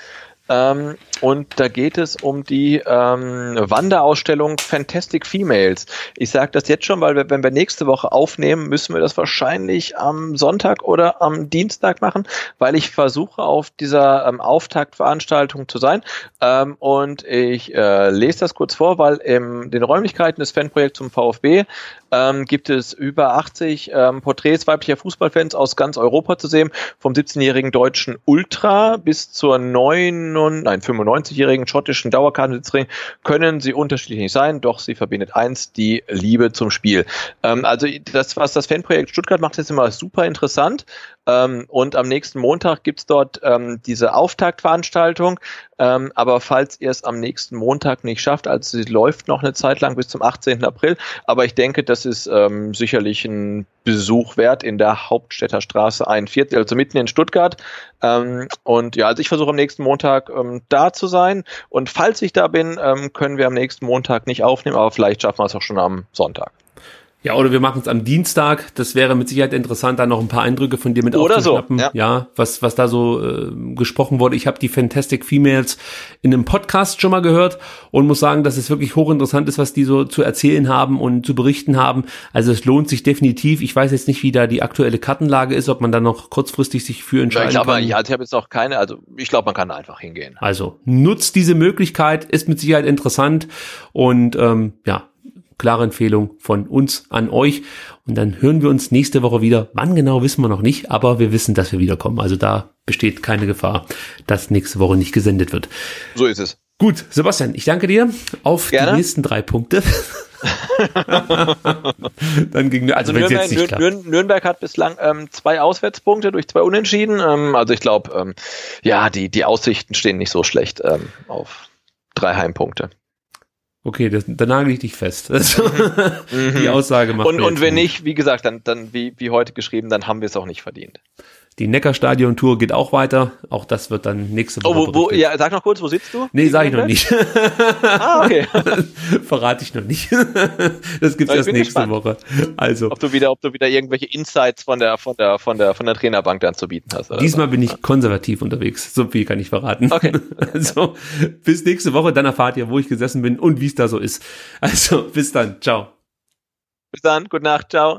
Ähm, und da geht es um die ähm, Wanderausstellung Fantastic Females. Ich sage das jetzt schon, weil wir, wenn wir nächste Woche aufnehmen, müssen wir das wahrscheinlich am Sonntag oder am Dienstag machen, weil ich versuche auf dieser ähm, Auftaktveranstaltung zu sein. Ähm, und ich äh, lese das kurz vor, weil in den Räumlichkeiten des Fanprojekts zum VfB ähm, gibt es über 80 ähm, Porträts weiblicher Fußballfans aus ganz Europa zu sehen, vom 17-jährigen deutschen Ultra bis zur 9, nein, 95-jährigen schottischen Dauerkartenbesitzerin können sie unterschiedlich sein, doch sie verbindet eins, die Liebe zum Spiel. Ähm, also das, was das Fanprojekt Stuttgart macht, ist immer super interessant. Ähm, und am nächsten Montag gibt's dort ähm, diese Auftaktveranstaltung. Ähm, aber falls ihr es am nächsten Montag nicht schafft, also sie läuft noch eine Zeit lang bis zum 18. April, aber ich denke, das ist ähm, sicherlich ein Besuch wert in der Hauptstädter Straße 41, also mitten in Stuttgart. Ähm, und ja, also ich versuche am nächsten Montag ähm, da zu sein. Und falls ich da bin, ähm, können wir am nächsten Montag nicht aufnehmen, aber vielleicht schaffen wir es auch schon am Sonntag. Ja, oder wir machen es am Dienstag. Das wäre mit Sicherheit interessant, da noch ein paar Eindrücke von dir mit oder. So, ja. ja, was, was da so äh, gesprochen wurde. Ich habe die Fantastic Females in einem Podcast schon mal gehört und muss sagen, dass es wirklich hochinteressant ist, was die so zu erzählen haben und zu berichten haben. Also es lohnt sich definitiv. Ich weiß jetzt nicht, wie da die aktuelle Kartenlage ist, ob man da noch kurzfristig sich für entscheiden ich glaube, kann. Ja, ich habe jetzt auch keine, also ich glaube, man kann einfach hingehen. Also nutzt diese Möglichkeit, ist mit Sicherheit interessant und ähm, ja, klare Empfehlung von uns an euch. Und dann hören wir uns nächste Woche wieder. Wann genau wissen wir noch nicht, aber wir wissen, dass wir wiederkommen. Also da besteht keine Gefahr, dass nächste Woche nicht gesendet wird. So ist es. Gut, Sebastian, ich danke dir. Auf Gerne. die nächsten drei Punkte. <laughs> Dann ging also, also Nürnberg, jetzt nicht Nürnberg hat bislang ähm, zwei Auswärtspunkte durch zwei Unentschieden. Ähm, also ich glaube, ähm, ja, die, die Aussichten stehen nicht so schlecht ähm, auf drei Heimpunkte. Okay, das, da nagel ich dich fest. <laughs> Also, mhm. die Aussage macht. Und, und wenn nicht, wie gesagt, dann, dann wie, wie heute geschrieben, dann haben wir es auch nicht verdient. Die Neckarstadion-Tour geht auch weiter. Auch das wird dann nächste Woche. Oh, wo, wo, ja, sag noch kurz, wo sitzt du? Nee, sag ich noch nicht. ah, okay. <laughs> Verrate ich noch nicht. <laughs> das gibt's erst nächste gespannt. Woche. Also. Ob du wieder, ob du wieder irgendwelche Insights von der, von der, von der, von der Trainerbank dann zu bieten hast. Diesmal so. bin ich konservativ unterwegs. So viel kann ich verraten. <laughs> Okay. Also, bis nächste Woche. Dann erfahrt ihr, wo ich gesessen bin und wie es da so ist. Also, bis dann. Ciao. Bis dann. Gute Nacht. Ciao.